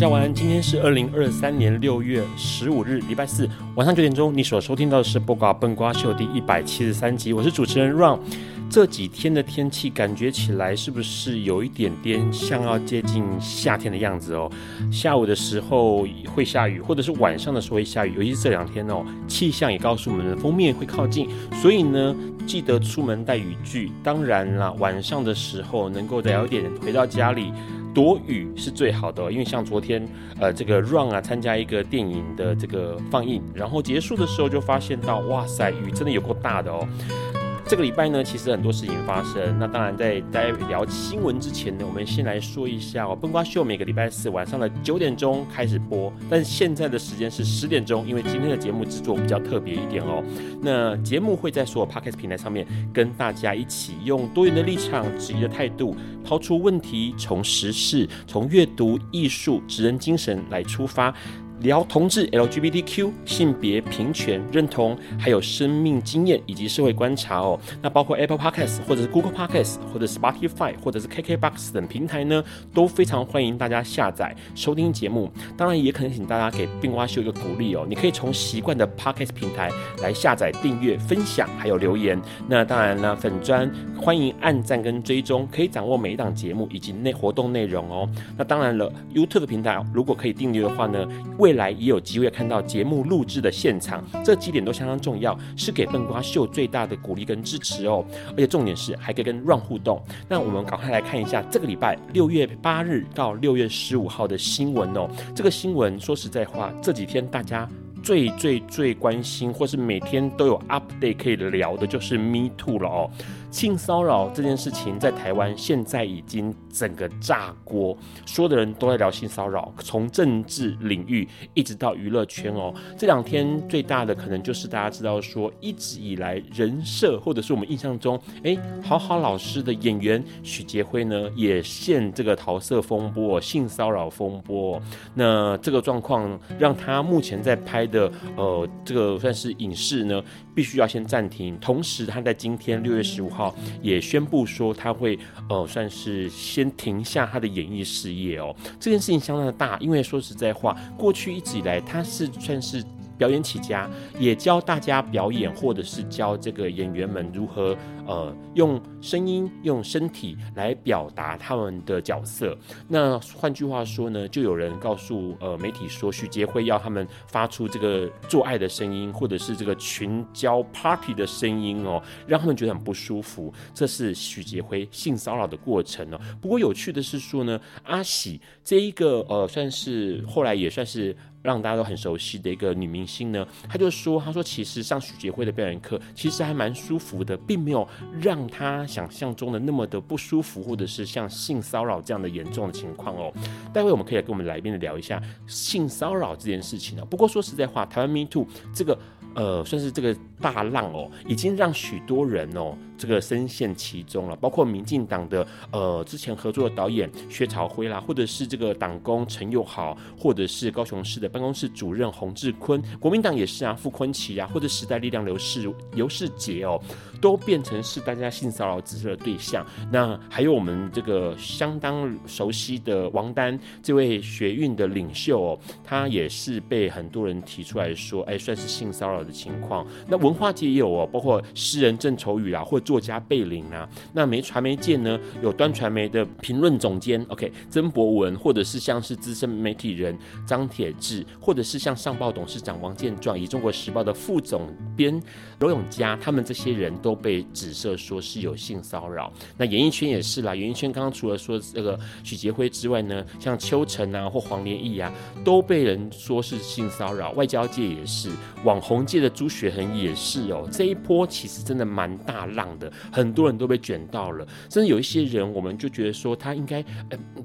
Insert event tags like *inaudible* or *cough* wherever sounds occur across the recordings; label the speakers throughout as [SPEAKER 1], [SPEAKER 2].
[SPEAKER 1] 家晚安，今天是二零二三年六月十五日，礼拜四晚上九点钟。你所收听到的是《播瓜笨瓜秀》第一百七十三集，我是主持人 Ron。这几天的天气感觉起来是不是有一点点像要接近夏天的样子哦？下午的时候会下雨，或者是晚上的时候会下雨，尤其是这两天哦，气象也告诉我们的锋面会靠近，所以呢，记得出门带雨具。当然啦，晚上的时候能够早一点回到家里。躲雨是最好的，因为像昨天，呃，这个 Run 啊，参加一个电影的这个放映，然后结束的时候就发现到，哇塞，雨真的有够大的哦。这个礼拜呢，其实很多事情发生。那当然，在在聊新闻之前呢，我们先来说一下哦。笨瓜秀每个礼拜四晚上的九点钟开始播，但现在的时间是十点钟，因为今天的节目制作比较特别一点哦。那节目会在所有 Podcast 平台上面跟大家一起用多元的立场、质疑的态度，抛出问题，从时事、从阅读、艺术、职人精神来出发。聊同志、LGBTQ、性别平权认同，还有生命经验以及社会观察哦。那包括 Apple Podcast 或者是 Google Podcast 或者 Spotify 或者是 KKBox 等平台呢，都非常欢迎大家下载收听节目。当然，也可能请大家给笨瓜秀一个鼓励哦。你可以从习惯的 Podcast 平台来下载、订阅、分享，还有留言。那当然呢，粉专欢迎按赞跟追踪，可以掌握每一档节目以及内活动内容哦。那当然了，YouTube 平台如果可以订阅的话呢，为未来也有机会看到节目录制的现场，这几点都相当重要，是给笨瓜秀最大的鼓励跟支持哦。而且重点是还可以跟 Run 互动。那我们赶快来看一下这个礼拜六月八日到六月十五号的新闻哦。这个新闻说实在话，这几天大家最最最关心，或是每天都有 update 可以聊的，就是 Me Too 了哦。性骚扰这件事情在台湾现在已经整个炸锅，所有的人都在聊性骚扰，从政治领域一直到娱乐圈哦。这两天最大的可能就是大家知道说，一直以来人设或者是我们印象中，哎，好好老师的演员许杰辉呢，也陷这个桃色风波、性骚扰风波。那这个状况让他目前在拍的呃这个算是影视呢，必须要先暂停。同时他在今天六月十五号。也宣布说他会呃算是先停下他的演艺事业哦，这件事情相当的大，因为说实在话，过去一直以来他是算是。表演起家，也教大家表演，或者是教这个演员们如何呃用声音、用身体来表达他们的角色。那换句话说呢，就有人告诉呃媒体说，许杰辉要他们发出这个做爱的声音，或者是这个群交 party 的声音哦，让他们觉得很不舒服。这是许杰辉性骚扰的过程哦。不过有趣的是说呢，阿喜这一个呃算是后来也算是。让大家都很熟悉的一个女明星呢，她就说：“她说其实上许杰辉的表演课其实还蛮舒服的，并没有让他想象中的那么的不舒服，或者是像性骚扰这样的严重的情况哦。待会我们可以跟我们来宾聊一下性骚扰这件事情哦。不过说实在话，台湾 Me Too 这个。”呃，算是这个大浪哦，已经让许多人哦这个深陷其中了，包括民进党的呃之前合作的导演薛朝辉啦，或者是这个党工陈又豪，或者是高雄市的办公室主任洪志坤，国民党也是啊，傅崐萁啊，或者时代力量刘世刘世杰哦，都变成是大家性骚扰指责的对象。那还有我们这个相当熟悉的王丹这位学运的领袖哦，他也是被很多人提出来说，哎，算是性骚扰的情况。那文化界也有哦，包括诗人郑愁予啊，或作家贝岭啊。那媒传媒界呢，有端传媒的评论总监 OK 曾博文，或者是像是资深媒体人张铁志，或者是像上报董事长王建壮，以中国时报的副总编罗永嘉，他们这些人都被指涉说是有性骚扰。那演艺圈也是啦，演艺圈刚刚除了说这个许杰辉之外呢，像邱晨啊或黄连忆啊，都被人说是性骚扰。外交界也是，网红界的朱雪恒也是哦。这一波其实真的蛮大浪的，很多人都被卷到了。甚至有一些人，我们就觉得说他应该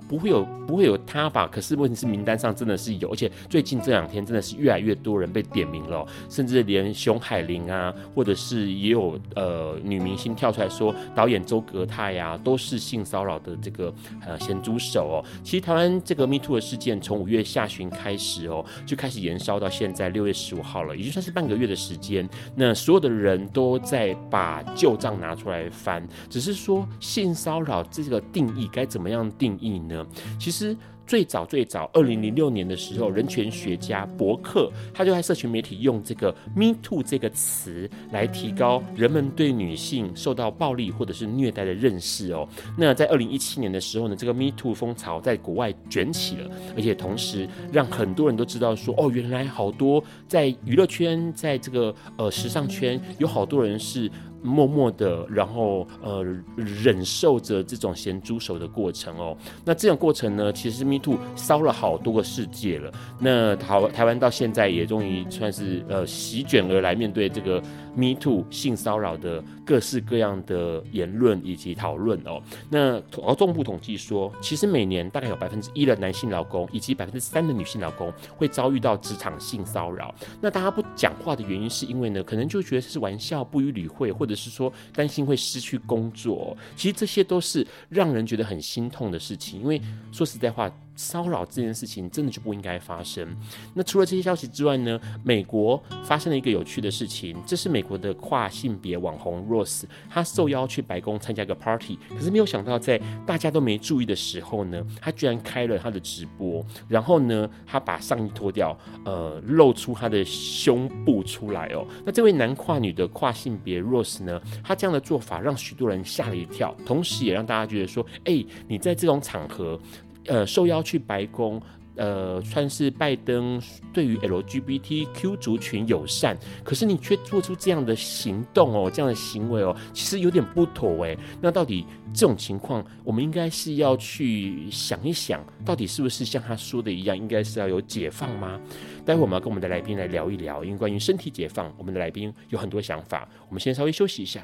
[SPEAKER 1] 不会有不会有他吧？可是问题是名单上真的是有，而且最近这两天真的是越来越多人被点名了，甚至连熊海林啊，或者是也有呃女明星跳出来说导演周格泰呀，都是性骚扰的这个呃咸猪手哦。其实台湾这个 Me Too 的事件从五月下旬开始哦，就开始延烧到现在六月十五号了，也就算是半个月的时间。那所有的人都在把旧账拿出来翻，只是说性骚扰这个定义该怎么样定义呢？其实。最早最早，二零零六年的时候，人权学家伯克他就在社群媒体用这个 “me too” 这个词来提高人们对女性受到暴力或者是虐待的认识哦。那在二零一七年的时候呢，这个 “me too” 风潮在国外卷起了，而且同时让很多人都知道说，哦，原来好多在娱乐圈，在这个呃时尚圈，有好多人是。默默的，然后呃忍受着这种咸猪手的过程哦。那这种过程呢，其实 Me Too 烧了好多个世界了。那台台湾到现在也终于算是呃席卷而来，面对这个 Me Too 性骚扰的各式各样的言论以及讨论哦。那劳动部统计说，其实每年大概有百分之一的男性劳工以及百分之三的女性劳工会遭遇到职场性骚扰。那大家不讲话的原因，是因为呢，可能就觉得是玩笑，不予理会，或者是说担心会失去工作，其实这些都是让人觉得很心痛的事情。因为说实在话，骚扰这件事情真的就不应该发生。那除了这些消息之外呢，美国发生了一个有趣的事情，这是美国的跨性别网红 Rose，她受邀去白宫参加一个 party，可是没有想到在大家都没注意的时候呢，她居然开了她的直播，然后呢，她把上衣脱掉，呃，露出她的胸部出来哦。那这位男跨女的跨性别 Rose 呢，她这样的做法让许多人吓了一跳，同时也让大家觉得说，哎、你在这种场合。呃，受邀去白宫，呃，算是拜登对于 LGBTQ 族群友善，可是你却做出这样的行动哦，这样的行为哦，其实有点不妥诶。那到底这种情况，我们应该是要去想一想，到底是不是像他说的一样，应该是要有解放吗？待会我们要跟我们的来宾来聊一聊，因为关于身体解放，我们的来宾有很多想法。我们先稍微休息一下。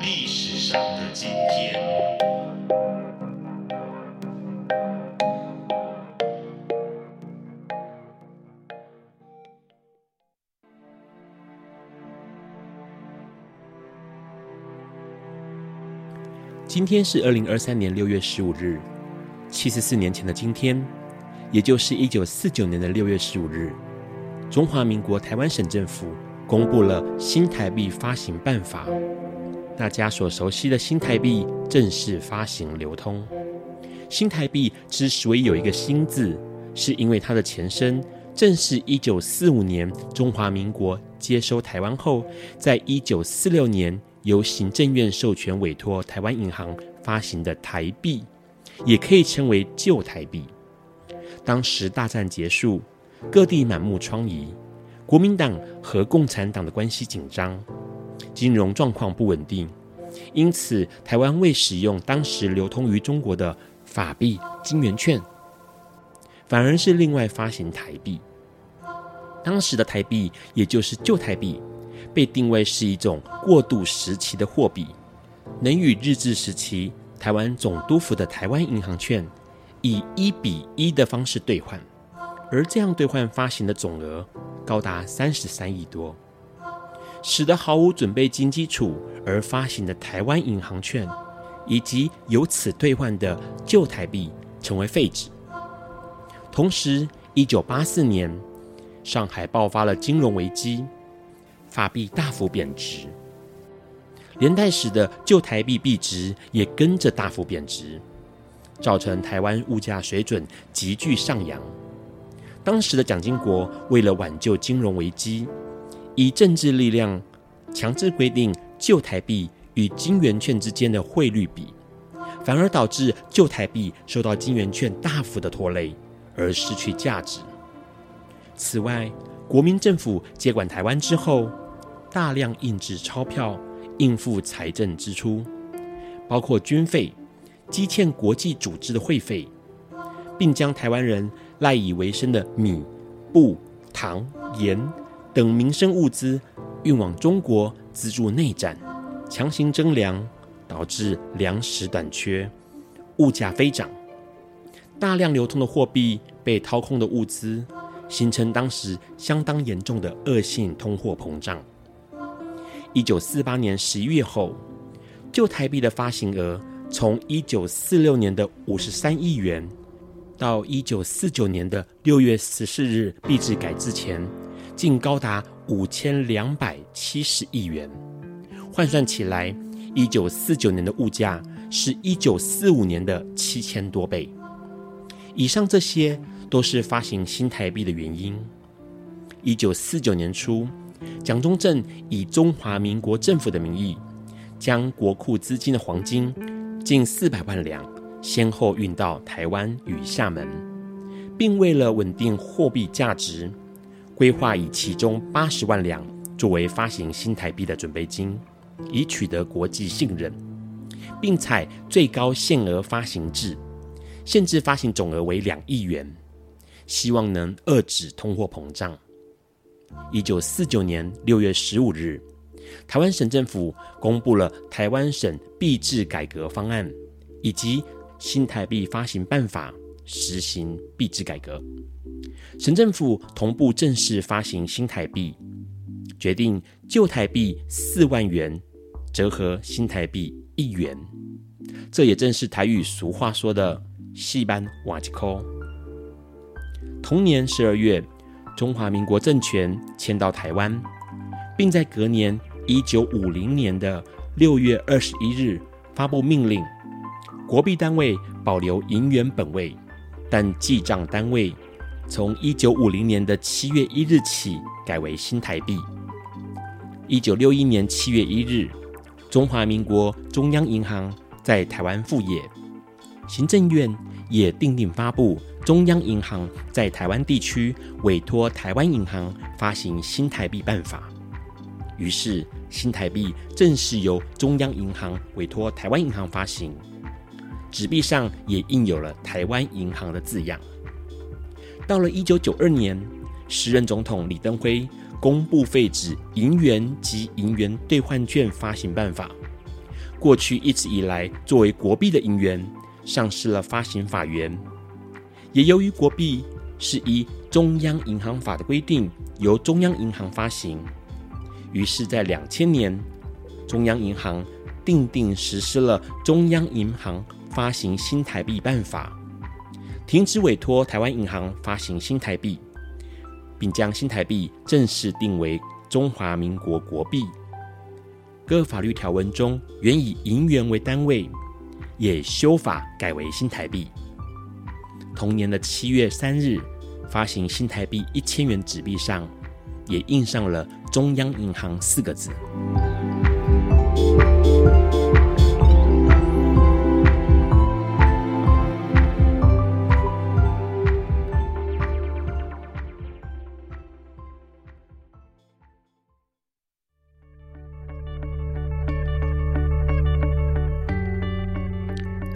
[SPEAKER 2] 历史上的今天。”
[SPEAKER 1] 今天是二零二三年六月十五日，七十四年前的今天，也就是一九四九年的六月十五日，中华民国台湾省政府公布了新台币发行办法，大家所熟悉的新台币正式发行流通。新台币之所以有一个“新”字，是因为它的前身正是一九四五年中华民国接收台湾后，在一九四六年。由行政院授权委托台湾银行发行的台币，也可以称为旧台币。当时大战结束，各地满目疮痍，国民党和共产党的关系紧张。金融状况不稳定，因此台湾未使用当时流通于中国的法币金圆券，反而是另外发行台币。当时的台币，也就是旧台币，被定位是一种过渡时期的货币，能与日治时期台湾总督府的台湾银行券以一比一的方式兑换，而这样兑换发行的总额高达三十三亿多，使得毫无准备金基础而发行的台湾银行券，以及由此兑换的旧台币成为废纸。同时，一九八四年，上海爆发了金融危机，法币大幅贬值，连带使得旧台币币值也跟着大幅贬值，造成台湾物价水准急剧上扬。当时的蒋经国为了挽救金融危机，以政治力量强制规定旧台币与金圆券之间的汇率比，反而导致旧台币受到金圆券大幅的拖累，而失去价值。此外，国民政府接管台湾之后，大量印制钞票应付财政支出，包括军费、积欠国际组织的会费，并将台湾人赖以为生的米、布、糖、盐等民生物资运往中国资助内战，强行征粮，导致粮食短缺，物价飞涨，大量流通的货币被掏空的物资。形成当时相当严重的恶性通货膨胀。一九四八年十一月后，旧台币的发行额从一九四六年的五十三亿元，到一九四九年的六月十四日币制改制前，竟高达五千两百七十亿元。换算起来，一九四九年的物价是一九四五年的七千多倍。以上这些。都是发行新台币的原因。一九四九年初，蒋中正以中华民国政府的名义，将国库资金的黄金近四百万两，先后运到台湾与厦门，并为了稳定货币价值，规划以其中八十万两作为发行新台币的准备金，以取得国际信任，并采最高限额发行制，限制发行总额为两亿元。希望能遏制通货膨胀。一九四九年六月十五日，台湾省政府公布了台湾省币制改革方案以及新台币发行办法，实行币制改革。省政府同步正式发行新台币，决定旧台币四万元折合新台币一元。这也正是台语俗话说的“四万换一块”。同年十二月，中华民国政权迁到台湾，并在隔年一九五零年的六月二十一日发布命令，国币单位保留银元本位，但记账单位从一九五零年的七月一日起改为新台币。一九六一年七月一日，中华民国中央银行在台湾复业，行政院也订定发布。中央银行在台湾地区委托台湾银行发行新台币办法，于是新台币正式由中央银行委托台湾银行发行，纸币上也印有了台湾银行的字样。到了一九九二年，时任总统李登辉公布废止银元及银元兑换券发行办法，过去一直以来作为国币的银元丧失了发行法源。也由于国币是依中央银行法的规定由中央银行发行，于是，在两千年，中央银行定定实施了中央银行发行新台币办法，停止委托台湾银行发行新台币，并将新台币正式定为中华民国国币。各法律条文中原以银元为单位，也修法改为新台币。同年的七月三日，发行新台币一千元纸币上，也印上了“中央银行”四个字。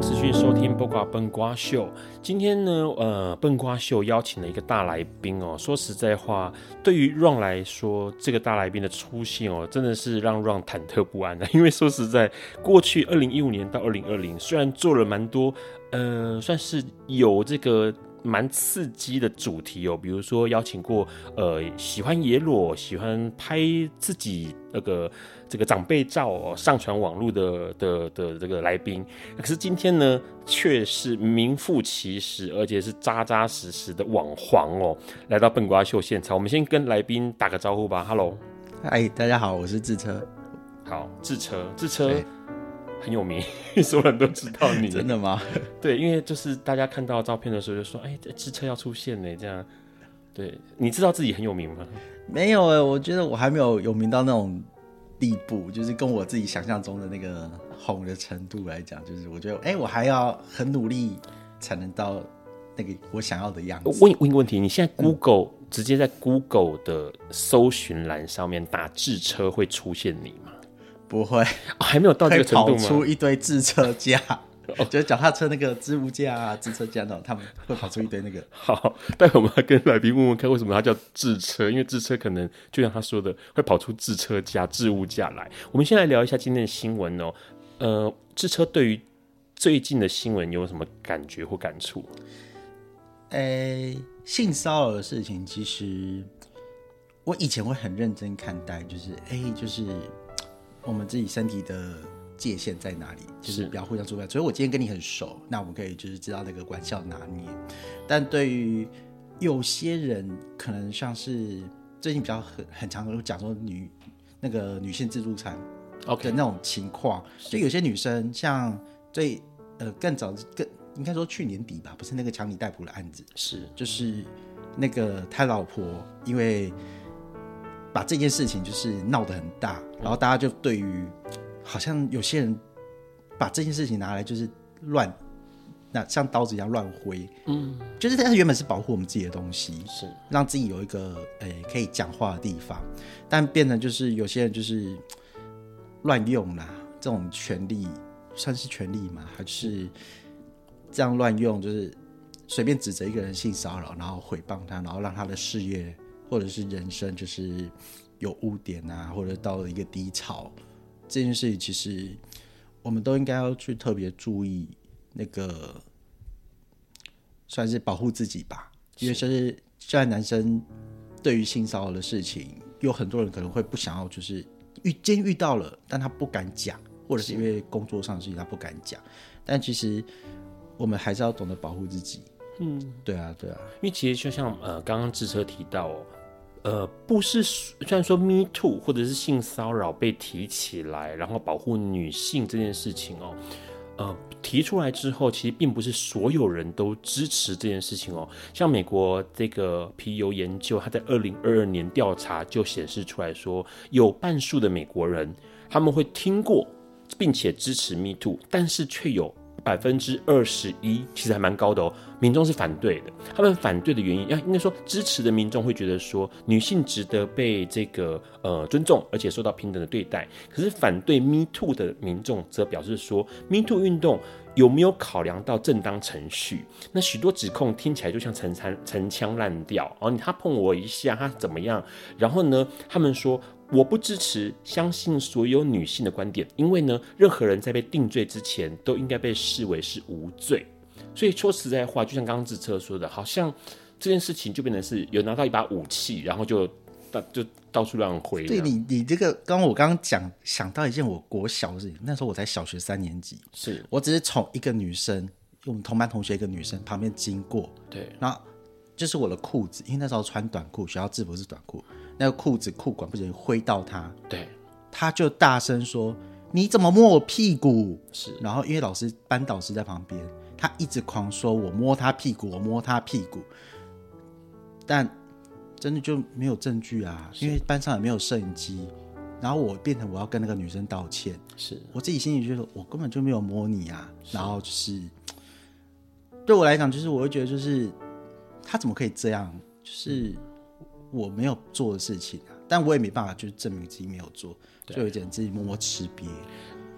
[SPEAKER 1] 迎持续收听《八卦笨瓜秀》。今天呢，呃，笨瓜秀邀请了一个大来宾哦。说实在话，对于 Ron 来说，这个大来宾的出现哦，真的是让 Ron 忐忑不安的。*laughs* 因为说实在，过去二零一五年到二零二零，虽然做了蛮多，呃，算是有这个。蛮刺激的主题哦，比如说邀请过呃喜欢野裸、喜欢拍自己那个这个长辈照哦，上传网络的的的这个来宾，可是今天呢，却是名副其实，而且是扎扎实实的网黄哦，来到笨瓜秀现场。我们先跟来宾打个招呼吧，Hello，
[SPEAKER 3] 嗨，大家好，我是智车，
[SPEAKER 1] 好，智车，智车。很有名，*laughs* 所有人都知道你。
[SPEAKER 3] 真的吗？*laughs*
[SPEAKER 1] 对，因为就是大家看到照片的时候就说：“哎、欸，智车要出现呢。”这样，对，你知道自己很有名吗？
[SPEAKER 3] 没有哎，我觉得我还没有有名到那种地步，就是跟我自己想象中的那个红的程度来讲，就是我觉得，哎、欸，我还要很努力才能到那个我想要的样子。
[SPEAKER 1] 我问问一个问题，你现在 Google、嗯、直接在 Google 的搜寻栏上面打智车会出现你吗？
[SPEAKER 3] 不会、哦，
[SPEAKER 1] 还没有到这个程度吗？
[SPEAKER 3] 跑出一堆智车架，*laughs* 就是脚踏车那个置物架啊，置车架那种，他们会跑出一堆那个。
[SPEAKER 1] 好，待会我们要跟来宾问问看，为什么它叫智车？因为智车可能就像他说的，会跑出智车架、置物架来。我们先来聊一下今天的新闻哦。呃，智车对于最近的新闻有什么感觉或感触？
[SPEAKER 3] 诶、欸，性骚扰的事情，其实我以前会很认真看待，就是哎、欸，就是。我们自己身体的界限在哪里？就是不要互相触碰。所以，我今天跟你很熟，那我们可以就是知道那个玩笑拿捏。但对于有些人，可能像是最近比较很很常讲说女那个女性自助餐，OK 的那种情况，就有些女生像最呃更早更应该说去年底吧，不是那个强尼戴普的案子，
[SPEAKER 1] 是
[SPEAKER 3] 就是那个他老婆因为。把这件事情就是闹得很大，然后大家就对于好像有些人把这件事情拿来就是乱，那像刀子一样乱挥，嗯，就是他原本是保护我们自己的东西，是。让自己有一个诶、欸、可以讲话的地方，但变成就是有些人就是乱用啦，这种权利算是权利吗？还是这样乱用，就是随便指责一个人性骚扰，然后诽谤他，然后让他的事业。或者是人生就是有污点啊，或者到了一个低潮，这件事情其实我们都应该要去特别注意那个，算是保护自己吧。因为是现在男生对于性骚扰的事情，有很多人可能会不想要，就是遇今天遇到了，但他不敢讲，或者是因为工作上的事情他不敢讲。但其实我们还是要懂得保护自己。嗯，对啊，对啊，
[SPEAKER 1] 因为其实就像呃刚刚智车提到哦。呃，不是，虽然说 Me Too 或者是性骚扰被提起来，然后保护女性这件事情哦，呃，提出来之后，其实并不是所有人都支持这件事情哦。像美国这个皮尤研究，他在二零二二年调查就显示出来说，有半数的美国人他们会听过并且支持 Me Too，但是却有。百分之二十一，其实还蛮高的哦。民众是反对的，他们反对的原因，要应该说支持的民众会觉得说，女性值得被这个呃尊重，而且受到平等的对待。可是反对 Me Too 的民众则表示说，Me Too 运动有没有考量到正当程序？那许多指控听起来就像陈残陈腔滥调哦，他碰我一下，他怎么样？然后呢，他们说。我不支持相信所有女性的观点，因为呢，任何人在被定罪之前都应该被视为是无罪。所以说实在话，就像刚刚志车说的，好像这件事情就变成是有拿到一把武器，然后就到就到处乱挥。
[SPEAKER 3] 对你，你这个刚刚我刚刚讲想到一件我国小的事情，那时候我才小学三年级，
[SPEAKER 1] 是。
[SPEAKER 3] 我只是从一个女生，我们同班同学一个女生旁边经过，
[SPEAKER 1] 对，
[SPEAKER 3] 然后就是我的裤子，因为那时候穿短裤，学校制服是短裤。那个裤子裤管不小心挥到他，
[SPEAKER 1] 对，
[SPEAKER 3] 他就大声说：“你怎么摸我屁股？”
[SPEAKER 1] 是，
[SPEAKER 3] 然后因为老师班导师在旁边，他一直狂说我摸他屁股，我摸他屁股，但真的就没有证据啊，因为班上也没有摄影机。然后我变成我要跟那个女生道歉，
[SPEAKER 1] 是我
[SPEAKER 3] 自己心里觉得我根本就没有摸你啊。然后就是对我来讲，就是我会觉得就是他怎么可以这样？就是我没有做的事情啊，但我也没办法就是证明自己没有做，就有点自己默默吃瘪。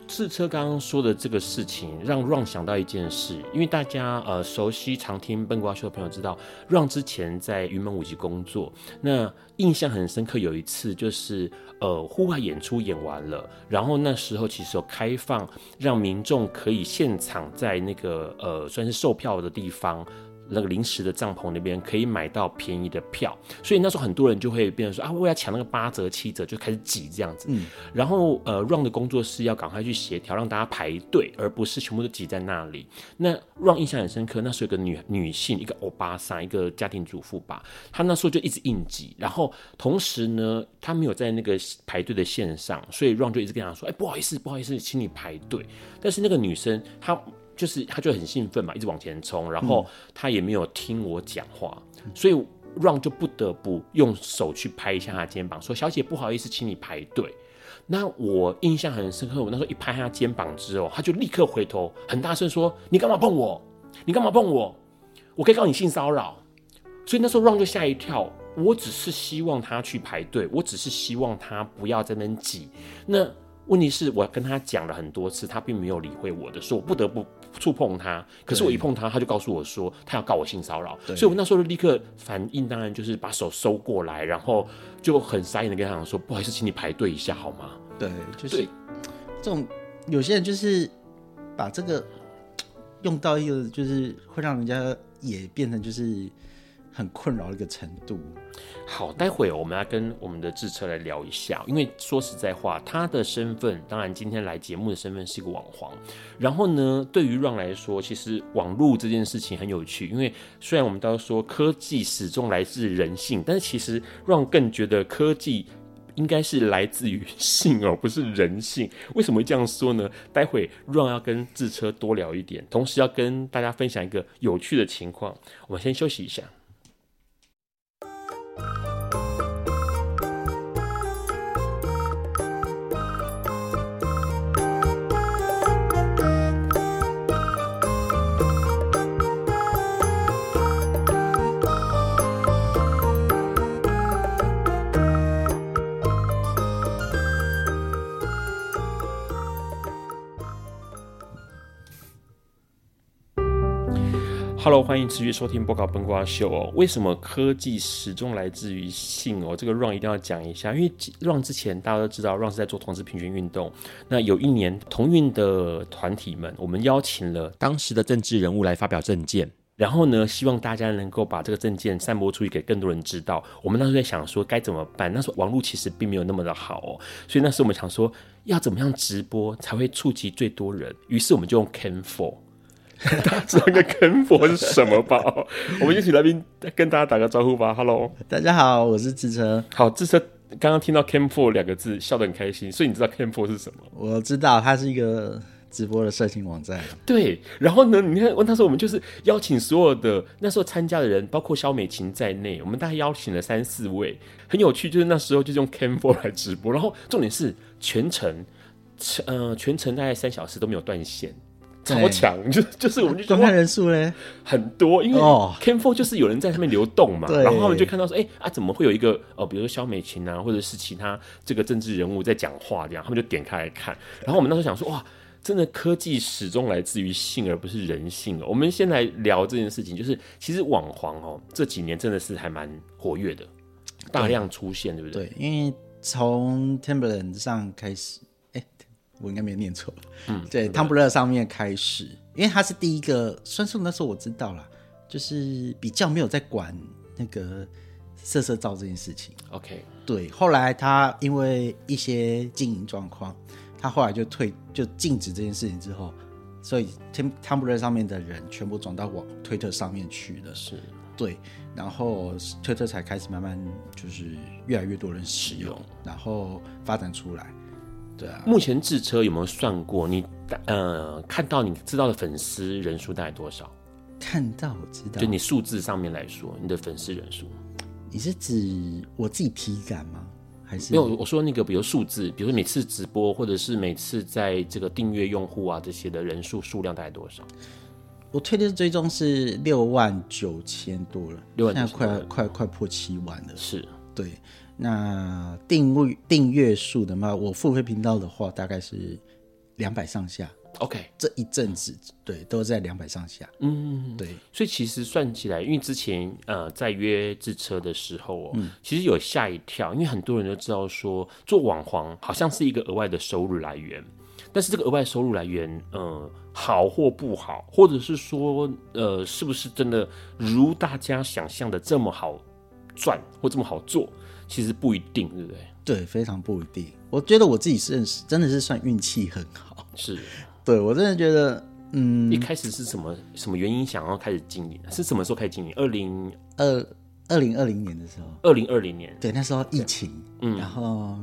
[SPEAKER 1] 智车刚刚说的这个事情，让 Ron 想到一件事，因为大家呃熟悉常听笨瓜秀的朋友知道，Ron 之前在云门舞集工作，那印象很深刻。有一次就是呃户外演出演完了，然后那时候其实有开放让民众可以现场在那个呃算是售票的地方。那个临时的帐篷那边可以买到便宜的票，所以那时候很多人就会变成说啊，我要抢那个八折七折，就开始挤这样子。嗯，然后呃，Ron 的工作室要赶快去协调，让大家排队，而不是全部都挤在那里。那 Ron 印象很深刻，那时候有个女女性，一个欧巴桑，一个家庭主妇吧，她那时候就一直应急，然后同时呢，她没有在那个排队的线上，所以 Ron 就一直跟她说，哎，不好意思，不好意思，请你排队。但是那个女生她。就是他就很兴奋嘛，一直往前冲，然后他也没有听我讲话，嗯、所以 Ron 就不得不用手去拍一下他肩膀，说：“小姐，不好意思，请你排队。”那我印象很深刻，我那时候一拍他肩膀之后，他就立刻回头，很大声说：“你干嘛碰我？你干嘛碰我？我可以告你性骚扰。”所以那时候 Ron 就吓一跳。我只是希望他去排队，我只是希望他不要在那边挤。那问题是我跟他讲了很多次，他并没有理会我的，所以我不得不触碰他。可是我一碰他，他就告诉我说他要告我性骚扰，所以我那时候就立刻反应，当然就是把手收过来，然后就很傻眼的跟他讲说：“不好意思，请你排队一下好吗？”
[SPEAKER 3] 对，就是这种有些人就是把这个 *tsk* 用到一个就是会让人家也变成就是。很困扰的一个程度。
[SPEAKER 1] 好，待会我们要跟我们的智车来聊一下，因为说实在话，他的身份，当然今天来节目的身份是一个网黄。然后呢，对于 Ron 来说，其实网络这件事情很有趣，因为虽然我们都说科技始终来自人性，但是其实 Ron 更觉得科技。应该是来自于性而不是人性。为什么会这样说呢？待会 Ron 要跟智车多聊一点，同时要跟大家分享一个有趣的情况。我们先休息一下。Hello，欢迎持续收听播稿崩瓜秀哦。为什么科技始终来自于性哦？这个 Run 一定要讲一下，因为 Run 之前大家都知道，Run 是在做同志平权运动。那有一年同运的团体们，我们邀请了当时的政治人物来发表政见，然后呢，希望大家能够把这个政见散播出去，给更多人知道。我们那时候在想说该怎么办，那时候网络其实并没有那么的好哦，所以那时候我们想说要怎么样直播才会触及最多人，于是我们就用 Cam4。大家知道个 Cam4 是什么吧？我们一起来宾跟大家打个招呼吧。Hello，
[SPEAKER 3] 大家好，我是志车。
[SPEAKER 1] 好，志车刚刚听到 Cam4 两个字，笑得很开心。所以你知道 Cam4 是什么？
[SPEAKER 3] 我知道，它是一个直播的色情网站。
[SPEAKER 1] 对，然后呢，你看，问他说，我们就是邀请所有的那时候参加的人，包括肖美琴在内，我们大概邀请了三四位，很有趣。就是那时候就是用 Cam4 来直播，然后重点是全程，呃，全程大概三小时都没有断线。超强，*laughs* 就就是我们就
[SPEAKER 3] 观看人数嘞
[SPEAKER 1] 很多，因为 Cam4 就是有人在上面流动嘛，然后他们就看到说，哎、欸、啊，怎么会有一个哦，比如说萧美琴啊，或者是其他这个政治人物在讲话这样，他们就点开来看。然后我们那时候想说，哇，真的科技始终来自于性而不是人性哦。我们先来聊这件事情，就是其实网黄哦这几年真的是还蛮活跃的，大量出现，对，不对？
[SPEAKER 3] 对，因为从 Temblon 上开始。我应该没有念错，嗯，对，Tumblr 上面开始，因为他是第一个，算是那时候我知道了，就是比较没有在管那个色色照这件事情。
[SPEAKER 1] OK，
[SPEAKER 3] 对，后来他因为一些经营状况，他后来就退，就禁止这件事情之后，所以 Tumblr 上面的人全部转到往推特上面去了。
[SPEAKER 1] 是，
[SPEAKER 3] 对，然后推特才开始慢慢就是越来越多人使用，然后发展出来。对啊。
[SPEAKER 1] 目前智车有没有算过你呃看到你知道的粉丝人数大概多少？
[SPEAKER 3] 看到我知道，
[SPEAKER 1] 就你数字上面来说，你的粉丝人数，
[SPEAKER 3] 你是指我自己体感吗？还是
[SPEAKER 1] 没有？我说那个，比如数字，比如说每次直播，或者是每次在这个订阅用户啊这些的人数数量大概多少？
[SPEAKER 3] 我推的追踪是六万九千多了，
[SPEAKER 1] 六万，
[SPEAKER 3] 现在快快快破七万了。
[SPEAKER 1] 是，
[SPEAKER 3] 对。那订阅订阅数的话，我付费频道的话，大概是两百上下。
[SPEAKER 1] OK，
[SPEAKER 3] 这一阵子对都在两百上下。
[SPEAKER 1] 嗯，
[SPEAKER 3] 对。
[SPEAKER 1] 所以其实算起来，因为之前呃在约制车的时候哦，嗯，其实有吓一跳，因为很多人都知道说做网黄好像是一个额外的收入来源。但是这个额外收入来源，呃，好或不好，或者是说，呃，是不是真的如大家想象的这么好赚或这么好做？其实不一定，对不对？
[SPEAKER 3] 对，非常不一定。我觉得我自己是真的是算运气很好。
[SPEAKER 1] 是，*laughs*
[SPEAKER 3] 对我真的觉得，嗯，
[SPEAKER 1] 一开始是什么什么原因想要开始经营？是什么时候开始经营？二零
[SPEAKER 3] 二二零二零年的时候。
[SPEAKER 1] 二零二零年，
[SPEAKER 3] 对，那时候疫情，嗯，然后。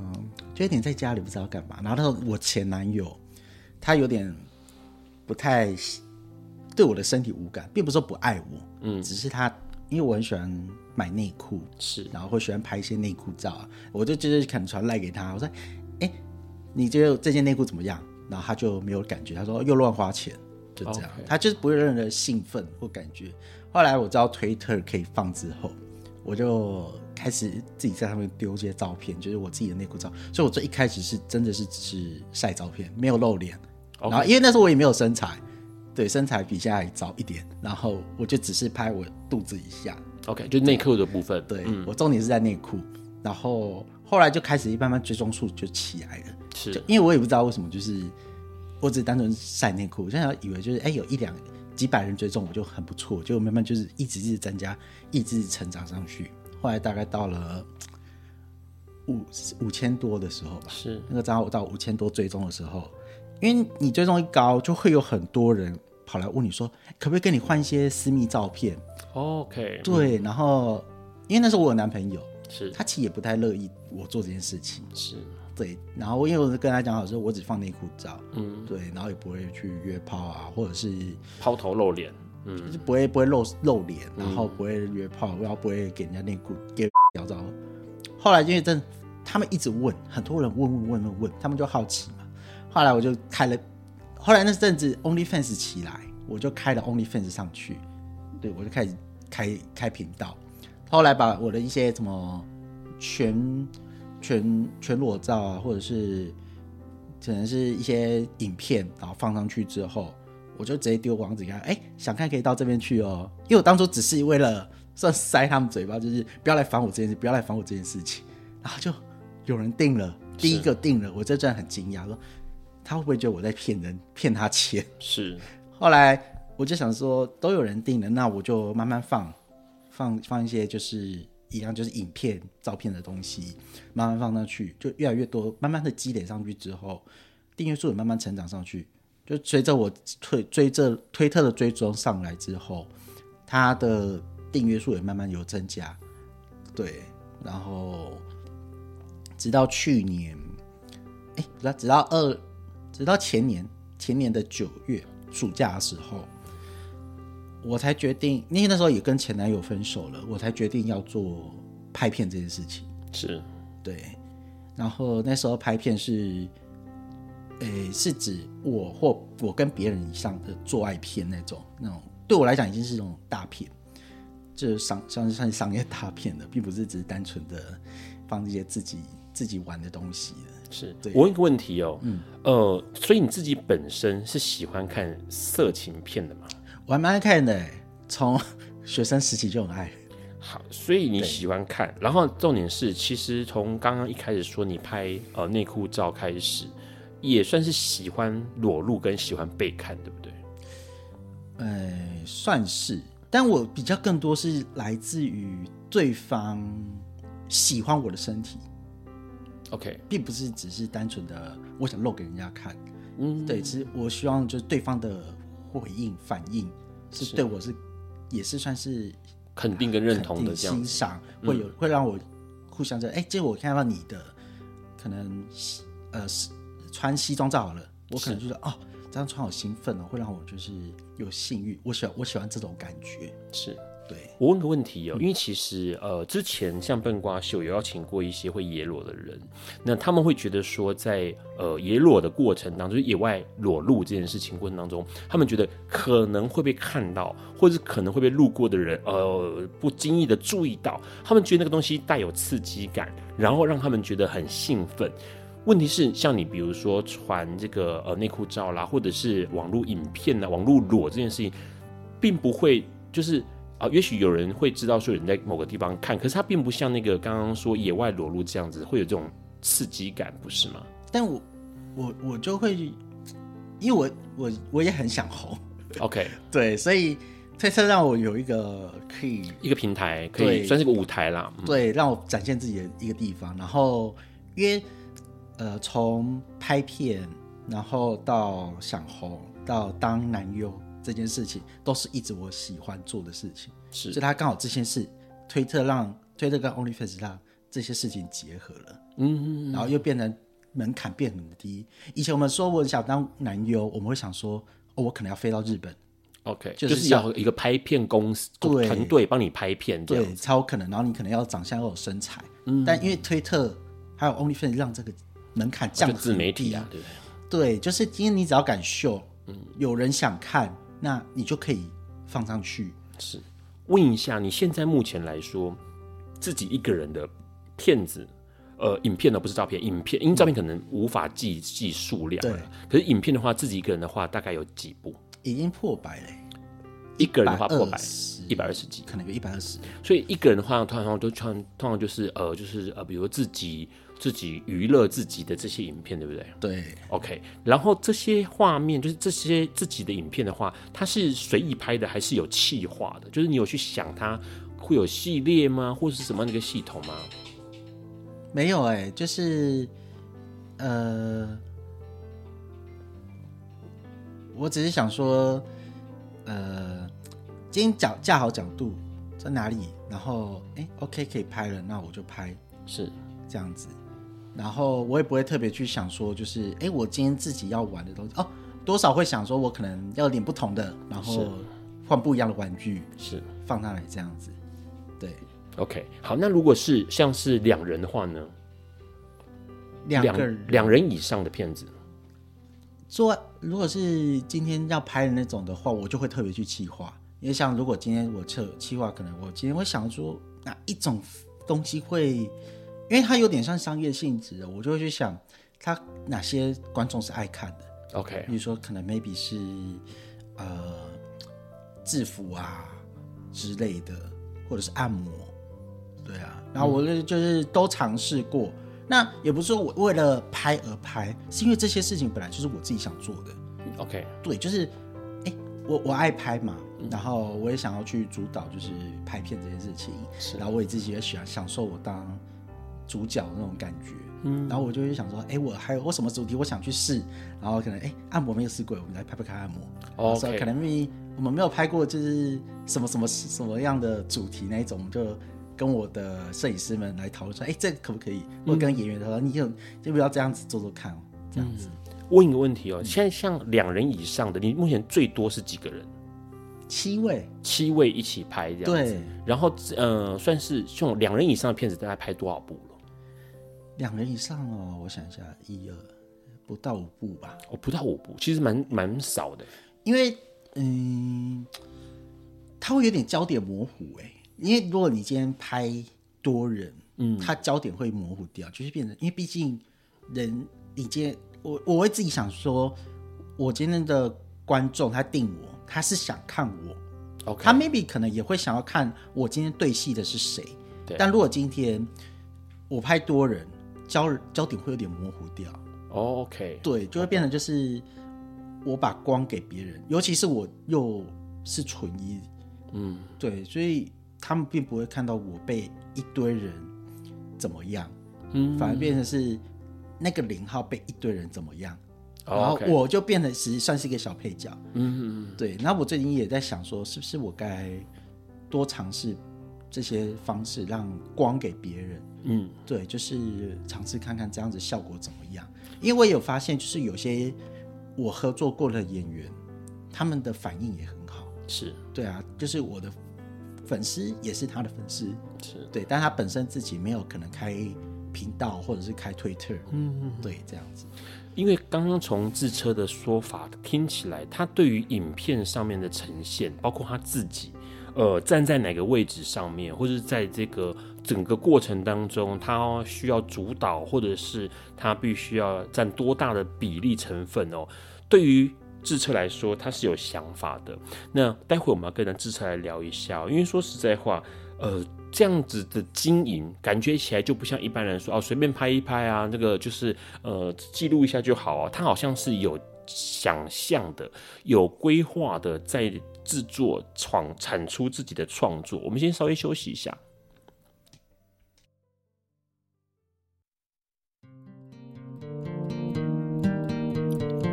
[SPEAKER 3] 就有点在家里不知道干嘛，然后那时候我前男友，他有点不太对我的身体无感，并不是说不爱我，嗯，只是他因为我很喜欢买内裤，是，然后会喜欢拍一些内裤照啊，我就就是可能传赖给他，我说，哎、欸，你觉得这件内裤怎么样？然后他就没有感觉，他说又乱花钱，就这样.他就是不会有任何兴奋或感觉。后来我知道推特可以放之后，我就。开始自己在上面丢一些照片，就是我自己的内裤照。所以，我最一开始是真的是只是晒照片，没有露脸。然后，因为那时候我也没有身材，对，身材比现在还糟一点。然后，我就只是拍我肚子以下。
[SPEAKER 1] OK，就内裤的部分。
[SPEAKER 3] 对，嗯、我重点是在内裤。然后后来就开始慢慢追踪数就起来了。是，因为我也不知道为什么，就是我只是单纯晒内裤，我现在以为就是哎、欸，有一两几百人追踪我就很不错，就慢慢就是一直一直增加，一直成长上去。后来大概到了五五千多的时候吧，是那个账号到五千多追踪的时候，因为你追踪一高，就会有很多人跑来问你说，可不可以跟你换一些私密照片
[SPEAKER 1] ？OK，
[SPEAKER 3] 对，然后因为那时候我有男朋友，
[SPEAKER 1] 是
[SPEAKER 3] 他其实也不太乐意我做这件事情，
[SPEAKER 1] 是
[SPEAKER 3] 对，然后因为我跟他讲好说，我只放内裤照，嗯，对，然后也不会去约炮啊，或者是
[SPEAKER 1] 抛头露脸。嗯，
[SPEAKER 3] 就是不会不会露露脸，然后不会约炮，然后不会给人家内裤给聊照。后来因为真他们一直问，很多人问问问问问，他们就好奇嘛。后来我就开了，后来那阵子 OnlyFans 起来，我就开了 OnlyFans 上去，对，我就开始开开频道。后来把我的一些什么全全全裸照啊，或者是可能是一些影片，然后放上去之后。我就直接丢网址给他，哎、欸，想看可以到这边去哦。因为我当初只是为了算塞他们嘴巴，就是不要来烦我这件事，不要来烦我这件事情。然后就有人订了，第一个定了，我这真的很惊讶，说他会不会觉得我在骗人，骗他钱？
[SPEAKER 1] 是。
[SPEAKER 3] 后来我就想说，都有人订了，那我就慢慢放，放放一些就是一样就是影片、照片的东西，慢慢放上去，就越来越多，慢慢的积累上去之后，订阅数也慢慢成长上去。就随着我推追着推特的追踪上来之后，他的订阅数也慢慢有增加，对，然后直到去年，哎，不是，直到二，直到前年前年的九月暑假的时候，我才决定，因为那时候也跟前男友分手了，我才决定要做拍片这件事情，
[SPEAKER 1] 是
[SPEAKER 3] 对，然后那时候拍片是。诶，是指我或我跟别人以上的做爱片那种，那种对我来讲已经是一种大片，就是商像是算商业大片的，并不是只是单纯的放一些自己自己玩的东西的。
[SPEAKER 1] 是
[SPEAKER 3] 对
[SPEAKER 1] 我问一个问题哦，嗯，呃，所以你自己本身是喜欢看色情片的吗？
[SPEAKER 3] 我还蛮爱看的，从学生时期就很爱。
[SPEAKER 1] 好，所以你喜欢看，然后重点是，其实从刚刚一开始说你拍呃内裤照开始。也算是喜欢裸露跟喜欢被看，对不对？
[SPEAKER 3] 呃，算是，但我比较更多是来自于对方喜欢我的身体。
[SPEAKER 1] OK，
[SPEAKER 3] 并不是只是单纯的我想露给人家看。嗯，对，其实我希望就是对方的回应反应是对我是，是也是算是
[SPEAKER 1] 肯定跟认同的这样
[SPEAKER 3] 欣赏，会有、嗯、会让我互相在哎，这、欸、我看到你的可能呃是。穿西装照好了，我可能觉得哦，这样穿好兴奋哦，会让我就是有性欲。我喜欢我喜欢这种感觉。
[SPEAKER 1] 是。
[SPEAKER 3] 对，
[SPEAKER 1] 我问个问题哦，因为其实呃，之前像笨瓜秀有邀请过一些会野裸的人，那他们会觉得说在，在呃野裸的过程当中，就是野外裸露这件事情过程当中，他们觉得可能会被看到，或者是可能会被路过的人呃不经意的注意到，他们觉得那个东西带有刺激感，然后让他们觉得很兴奋。问题是，像你比如说传这个呃内裤照啦，或者是网络影片啊，网络裸这件事情，并不会就是。啊，也许有人会知道说有人在某个地方看，可是它并不像那个刚刚说野外裸露这样子会有这种刺激感，不是吗？
[SPEAKER 3] 但我我我就会，因为我我我也很想红，*laughs*
[SPEAKER 1] OK，*laughs*
[SPEAKER 3] 对，所以推特让我有一个可以
[SPEAKER 1] 一个平台，可以算是个舞台啦，
[SPEAKER 3] 对，让我展现自己的一个地方。然后因为呃，从拍片，然后到想红，到当男优。这件事情都是一直我喜欢做的事情，是，所以他刚好这件事，推特让推特跟 OnlyFans 让这些事情结合了，嗯嗯，然后又变成门槛变很低。以前我们说我想当男优，我们会想说，哦，我可能要飞到日本
[SPEAKER 1] ，OK，就是要一个拍片公司对。团队帮你拍片，
[SPEAKER 3] 对，超有可能。然后你可能要长相要有身材，嗯，但因为推特还有 OnlyFans 让这个门槛降低，
[SPEAKER 1] 自媒体啊，对，
[SPEAKER 3] 对，就是今天你只要敢秀，嗯，有人想看。那你就可以放上去。
[SPEAKER 1] 是，问一下，你现在目前来说，自己一个人的片子，呃，影片呢不是照片，影片，因为照片可能无法计计数量。对。可是影片的话，自己一个人的话，大概有几部？
[SPEAKER 3] 已经破百了。
[SPEAKER 1] 一个人的话破百，一百二十几，
[SPEAKER 3] 可能有一百二十。
[SPEAKER 1] 所以一个人的话，通常都通通常就是呃，就是呃，比如自己。自己娱乐自己的这些影片，对不对？
[SPEAKER 3] 对
[SPEAKER 1] ，OK。然后这些画面，就是这些自己的影片的话，它是随意拍的，还是有气化的？就是你有去想它会有系列吗，或者是什么样的一个系统吗？
[SPEAKER 3] 没有哎、欸，就是呃，我只是想说，呃，今天角架好角度在哪里，然后哎，OK 可以拍了，那我就拍，
[SPEAKER 1] 是
[SPEAKER 3] 这样子。然后我也不会特别去想说，就是哎，我今天自己要玩的东西哦，多少会想说，我可能要点不同的，然后换不一样的玩具，
[SPEAKER 1] 是
[SPEAKER 3] 放上来这样子。对
[SPEAKER 1] ，OK，好，那如果是像是两人的话呢？
[SPEAKER 3] 两个人，
[SPEAKER 1] 两人以上的片子，
[SPEAKER 3] 做如果是今天要拍的那种的话，我就会特别去企划，因为像如果今天我测企划，可能我今天会想说哪一种东西会。因为它有点像商业性质的，我就会去想，它哪些观众是爱看的。
[SPEAKER 1] OK，
[SPEAKER 3] 比如说可能 maybe 是呃制服啊之类的，或者是按摩，对啊。然后我就就是都尝试过。嗯、那也不是说我为了拍而拍，是因为这些事情本来就是我自己想做的。
[SPEAKER 1] OK，
[SPEAKER 3] 对，就是哎，我我爱拍嘛，然后我也想要去主导，就是拍片这件事情。是，然后我也自己也喜欢享受我当。主角那种感觉，嗯，然后我就会想说，哎、欸，我还有我什么主题我想去试，然后可能哎、欸，按摩没有试过，我们来拍拍看按摩。哦，Okay. 可能没我们没有拍过，就是什么什么什么样的主题那一种，我们就跟我的摄影师们来讨论说，哎、欸，这个可不可以？或者跟演员说，你有要不要这样子做做看哦，这样子。
[SPEAKER 1] 问一个问题哦，现在像两人以上的，你目前最多是几个人？
[SPEAKER 3] 七位，
[SPEAKER 1] 七位一起拍这样子。对，然后呃，算是这种两人以上的片子，大概拍多少部？
[SPEAKER 3] 两人以上哦，我想一下，一二不到五步吧。
[SPEAKER 1] 哦，不到五步，其实蛮蛮少的。
[SPEAKER 3] 因为嗯，它会有点焦点模糊哎。因为如果你今天拍多人，嗯，它焦点会模糊掉，就是变成，因为毕竟人，你今天我我会自己想说，我今天的观众他定我，他是想看我，Okay. 他 maybe 可能也会想要看我今天对戏的是谁。对。但如果今天我拍多人。焦焦点会有点模糊掉。
[SPEAKER 1] Oh, OK，
[SPEAKER 3] 对，就会变成就是我把光给别人，尤其是我又是纯一，嗯，对，所以他们并不会看到我被一堆人怎么样，嗯，反而变成是那个零号被一堆人怎么样，oh. 然后我就变得实际算是一个小配角，嗯嗯，对。那我最近也在想说，是不是我该多尝试这些方式，让光给别人。嗯，对，就是尝试看看这样子效果怎么样。因为我有发现，就是有些我合作过的演员，他们的反应也很好。
[SPEAKER 1] 是
[SPEAKER 3] 对啊，就是我的粉丝也是他的粉丝，
[SPEAKER 1] 是
[SPEAKER 3] 对，但他本身自己没有可能开频道或者是开推特，嗯嗯，对，这样子。
[SPEAKER 1] 因为刚刚从智车的说法听起来，他对于影片上面的呈现，包括他自己，呃，站在哪个位置上面，或者是在这个整个过程当中，他需要主导，或者是他必须要占多大的比例成分哦。对于智车来说，他是有想法的。那待会我们要跟智车来聊一下，因为说实在话，呃。这样子的经营，感觉起来就不像一般人说哦，随便拍一拍啊，那个就是呃记录一下就好啊。他好像是有想象的，有规划的，在制作创产出自己的创作。我们先稍微休息一下。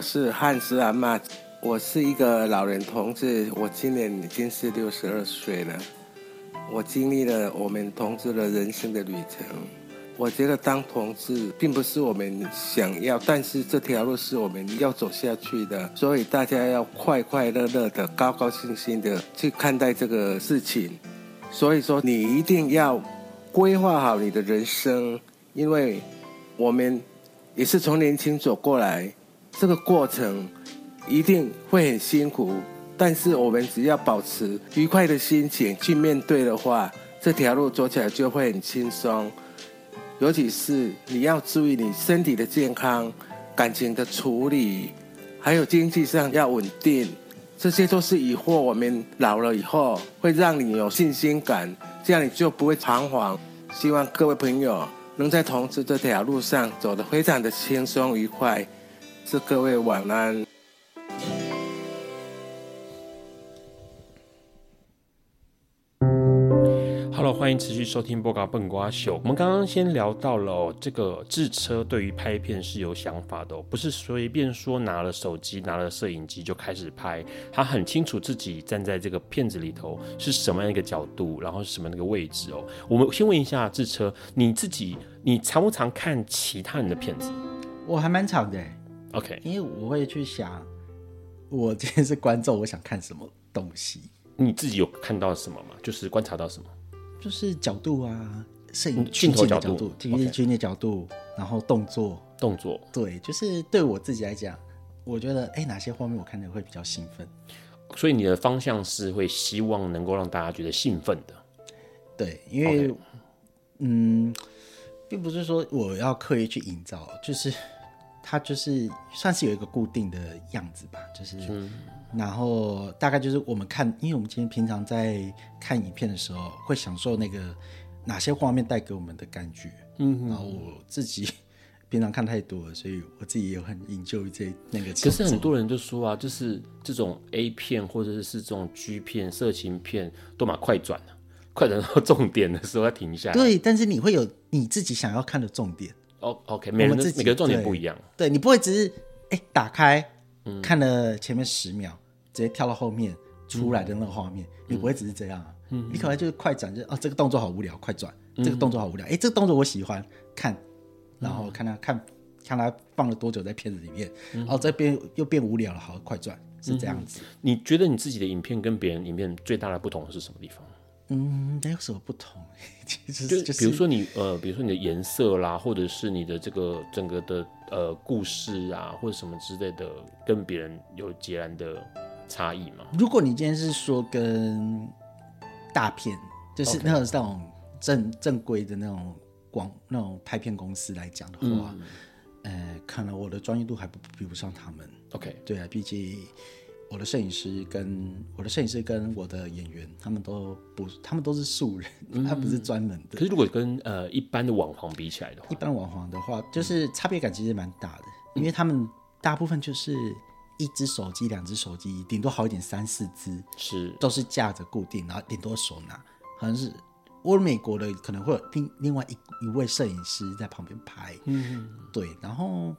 [SPEAKER 4] 我是汉斯阿妈。我是一个老人同志，我今年已经是六十二岁了。我经历了我们同志的人生的旅程。我觉得当同志并不是我们想要，但是这条路是我们要走下去的。所以大家要快快乐乐的、高高兴兴的去看待这个事情。所以说，你一定要规划好你的人生，因为我们也是从年轻走过来，这个过程。一定会很辛苦，但是我们只要保持愉快的心情去面对的话，这条路走起来就会很轻松。尤其是你要注意你身体的健康、感情的处理，还有经济上要稳定，这些都是以后我们老了以后会让你有信心感，这样你就不会彷徨。希望各位朋友能在同志这条路上走得非常的轻松愉快。祝各位晚安。
[SPEAKER 1] Hello，欢迎持续收听《波嘎笨瓜秀》。我们刚刚先聊到了、哦、这个智车对于拍片是有想法的、哦，不是随便说拿了手机、拿了摄影机就开始拍。他很清楚自己站在这个片子里头是什么样一个角度，然后是什么样一个位置哦。我们先问一下智车，你自己你常不常看其他人的片子？
[SPEAKER 3] 我还蛮常的
[SPEAKER 1] ，OK，
[SPEAKER 3] 因为我会去想，我今天是观众，我想看什么东西。
[SPEAKER 1] 你自己有看到什么吗？就是观察到什么？
[SPEAKER 3] 就是角度啊，摄影
[SPEAKER 1] 镜头角度、
[SPEAKER 3] 镜头镜的角度，然后动作，
[SPEAKER 1] 动作，
[SPEAKER 3] 对，就是对我自己来讲，我觉得哎，哪些画面我看着会比较兴奋？
[SPEAKER 1] 所以你的方向是会希望能够让大家觉得兴奋的，
[SPEAKER 3] 对，因为，Okay. 嗯，并不是说我要刻意去营造，就是它就是算是有一个固定的样子吧，就是。嗯然后大概就是我们看，因为我们今天平常在看影片的时候，会享受那个哪些画面带给我们的感觉。嗯，然后我自己平常看太多了，所以我自己也很研究这那个。
[SPEAKER 1] 可是很多人就说啊，就是这种 A 片或者是这种 G 片、色情片都蛮快转的，*laughs* 快转到重点的时候要停下来。
[SPEAKER 3] 对，但是你会有你自己想要看的重点。
[SPEAKER 1] 哦，OK，每个人每个重点不一样。
[SPEAKER 3] 对，对你不会只是哎打开。看了前面十秒，直接跳到后面出来的那个画面，你不会只是这样啊？你可能就是快转，就哦，这个动作好无聊，快转，这个动作好无聊，哎，这个动作我喜欢看，然后看他看看他放了多久在片子里面，然后这边又变无聊了，好，快转，是这样子。
[SPEAKER 1] 你觉得你自己的影片跟别人影片最大的不同是什么地方？
[SPEAKER 3] 嗯，没有什么不同，*laughs*
[SPEAKER 1] 其实就比如说你呃，比如说你的颜色啦，或者是你的这个整个的呃故事啊，或者什么之类的，跟别人有截然的差异吗？
[SPEAKER 3] 如果你今天是说跟大片，就是那种那种正正规的那种广那种拍片公司来讲的话，嗯、呃，可能我的专业度还不比不上他们。
[SPEAKER 1] OK，
[SPEAKER 3] 对啊，毕竟我的摄影师跟我的摄影师跟我的演员，他们都不，他们都是素人，嗯、他不是专门的。
[SPEAKER 1] 可是如果跟呃一般的网红比起来的话，
[SPEAKER 3] 一般网红的话，就是差别感其实蛮大的，嗯、因为他们大部分就是一只手机、两只手机，顶多好一点三四只，是都是架着固定，然后顶多手拿，好像是我美国的可能会有另另外一一位摄影师在旁边拍，嗯，对，然后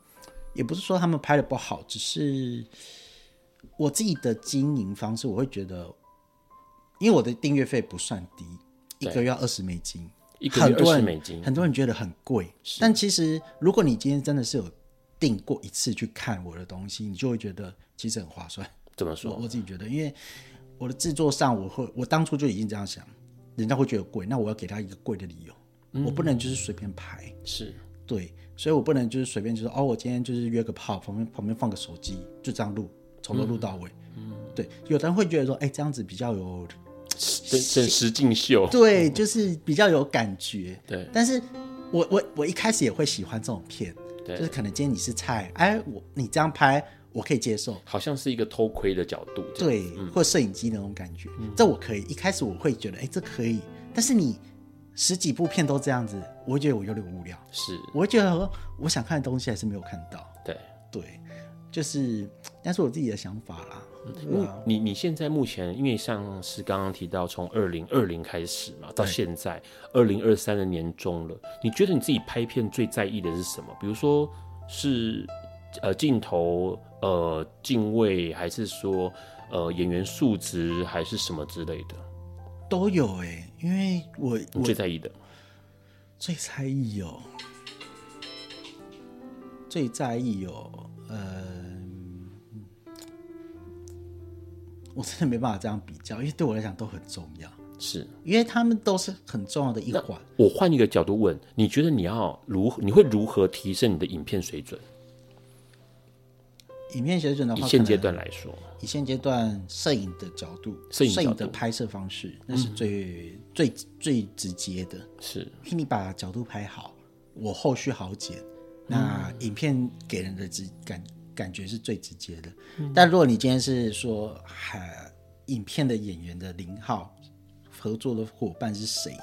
[SPEAKER 3] 也不是说他们拍的不好，只是。我自己的经营方式，我会觉得，因为我的订阅费不算低，一个月要二十美金，
[SPEAKER 1] 一个月二十美金，
[SPEAKER 3] 很多人觉得很贵，但其实如果你今天真的是有订过一次去看我的东西，你就会觉得其实很划算。
[SPEAKER 1] 怎么说？
[SPEAKER 3] 我，我自己觉得，因为我的制作上，我会，我当初就已经这样想，人家会觉得贵，那我要给他一个贵的理由，嗯、我不能就是随便拍，
[SPEAKER 1] 是。对，
[SPEAKER 3] 所以我不能就是随便就说哦，我今天就是约个炮，旁边旁边放个手机，就这样录。从头录到尾，嗯，对，有的人会觉得说，哎、欸，这样子比较有，
[SPEAKER 1] 真真实境秀，
[SPEAKER 3] 对，就是比较有感觉，
[SPEAKER 1] 对。
[SPEAKER 3] 但是我我我一开始也会喜欢这种片，
[SPEAKER 1] 对，
[SPEAKER 3] 就是可能今天你是菜，哎，我你这样拍我可以接受，
[SPEAKER 1] 好像是一个偷窥的角度，
[SPEAKER 3] 对，嗯、或摄影机那种感觉，嗯、这我可以。一开始我会觉得，哎，这可以。但是你十几部片都这样子，我会觉得我有点无聊，
[SPEAKER 1] 是，
[SPEAKER 3] 我会觉得我想看的东西还是没有看到，
[SPEAKER 1] 对
[SPEAKER 3] 对。就是，那是我自己的想法啦。
[SPEAKER 1] 嗯，你你现在目前，因为像是刚刚提到，从二零二零开始嘛，到现在二零二三的年终了，你觉得你自己拍片最在意的是什么？比如说是呃镜头呃镜位，还是说呃演员素质，还是什么之类的？
[SPEAKER 3] 都有哎、欸，因为我
[SPEAKER 1] 我最在意的，
[SPEAKER 3] 最在意哦，最在意哦，呃。我真的没办法这样比较，因为对我来讲都很重要，
[SPEAKER 1] 是
[SPEAKER 3] 因为他们都是很重要的一环。
[SPEAKER 1] 我换一个角度问，你觉得你要如何你会如何提升你的影片水准？
[SPEAKER 3] 影片水准的话，
[SPEAKER 1] 以现阶段来说，
[SPEAKER 3] 以现阶段摄影的角度，摄影，影的拍摄方式，那是最、嗯、最最直接的。是，你把角度拍好，我后续好剪，那影片给人的质感。感觉是最直接的，嗯、但如果你今天是说，还影片的演员的零号合作的伙伴是谁，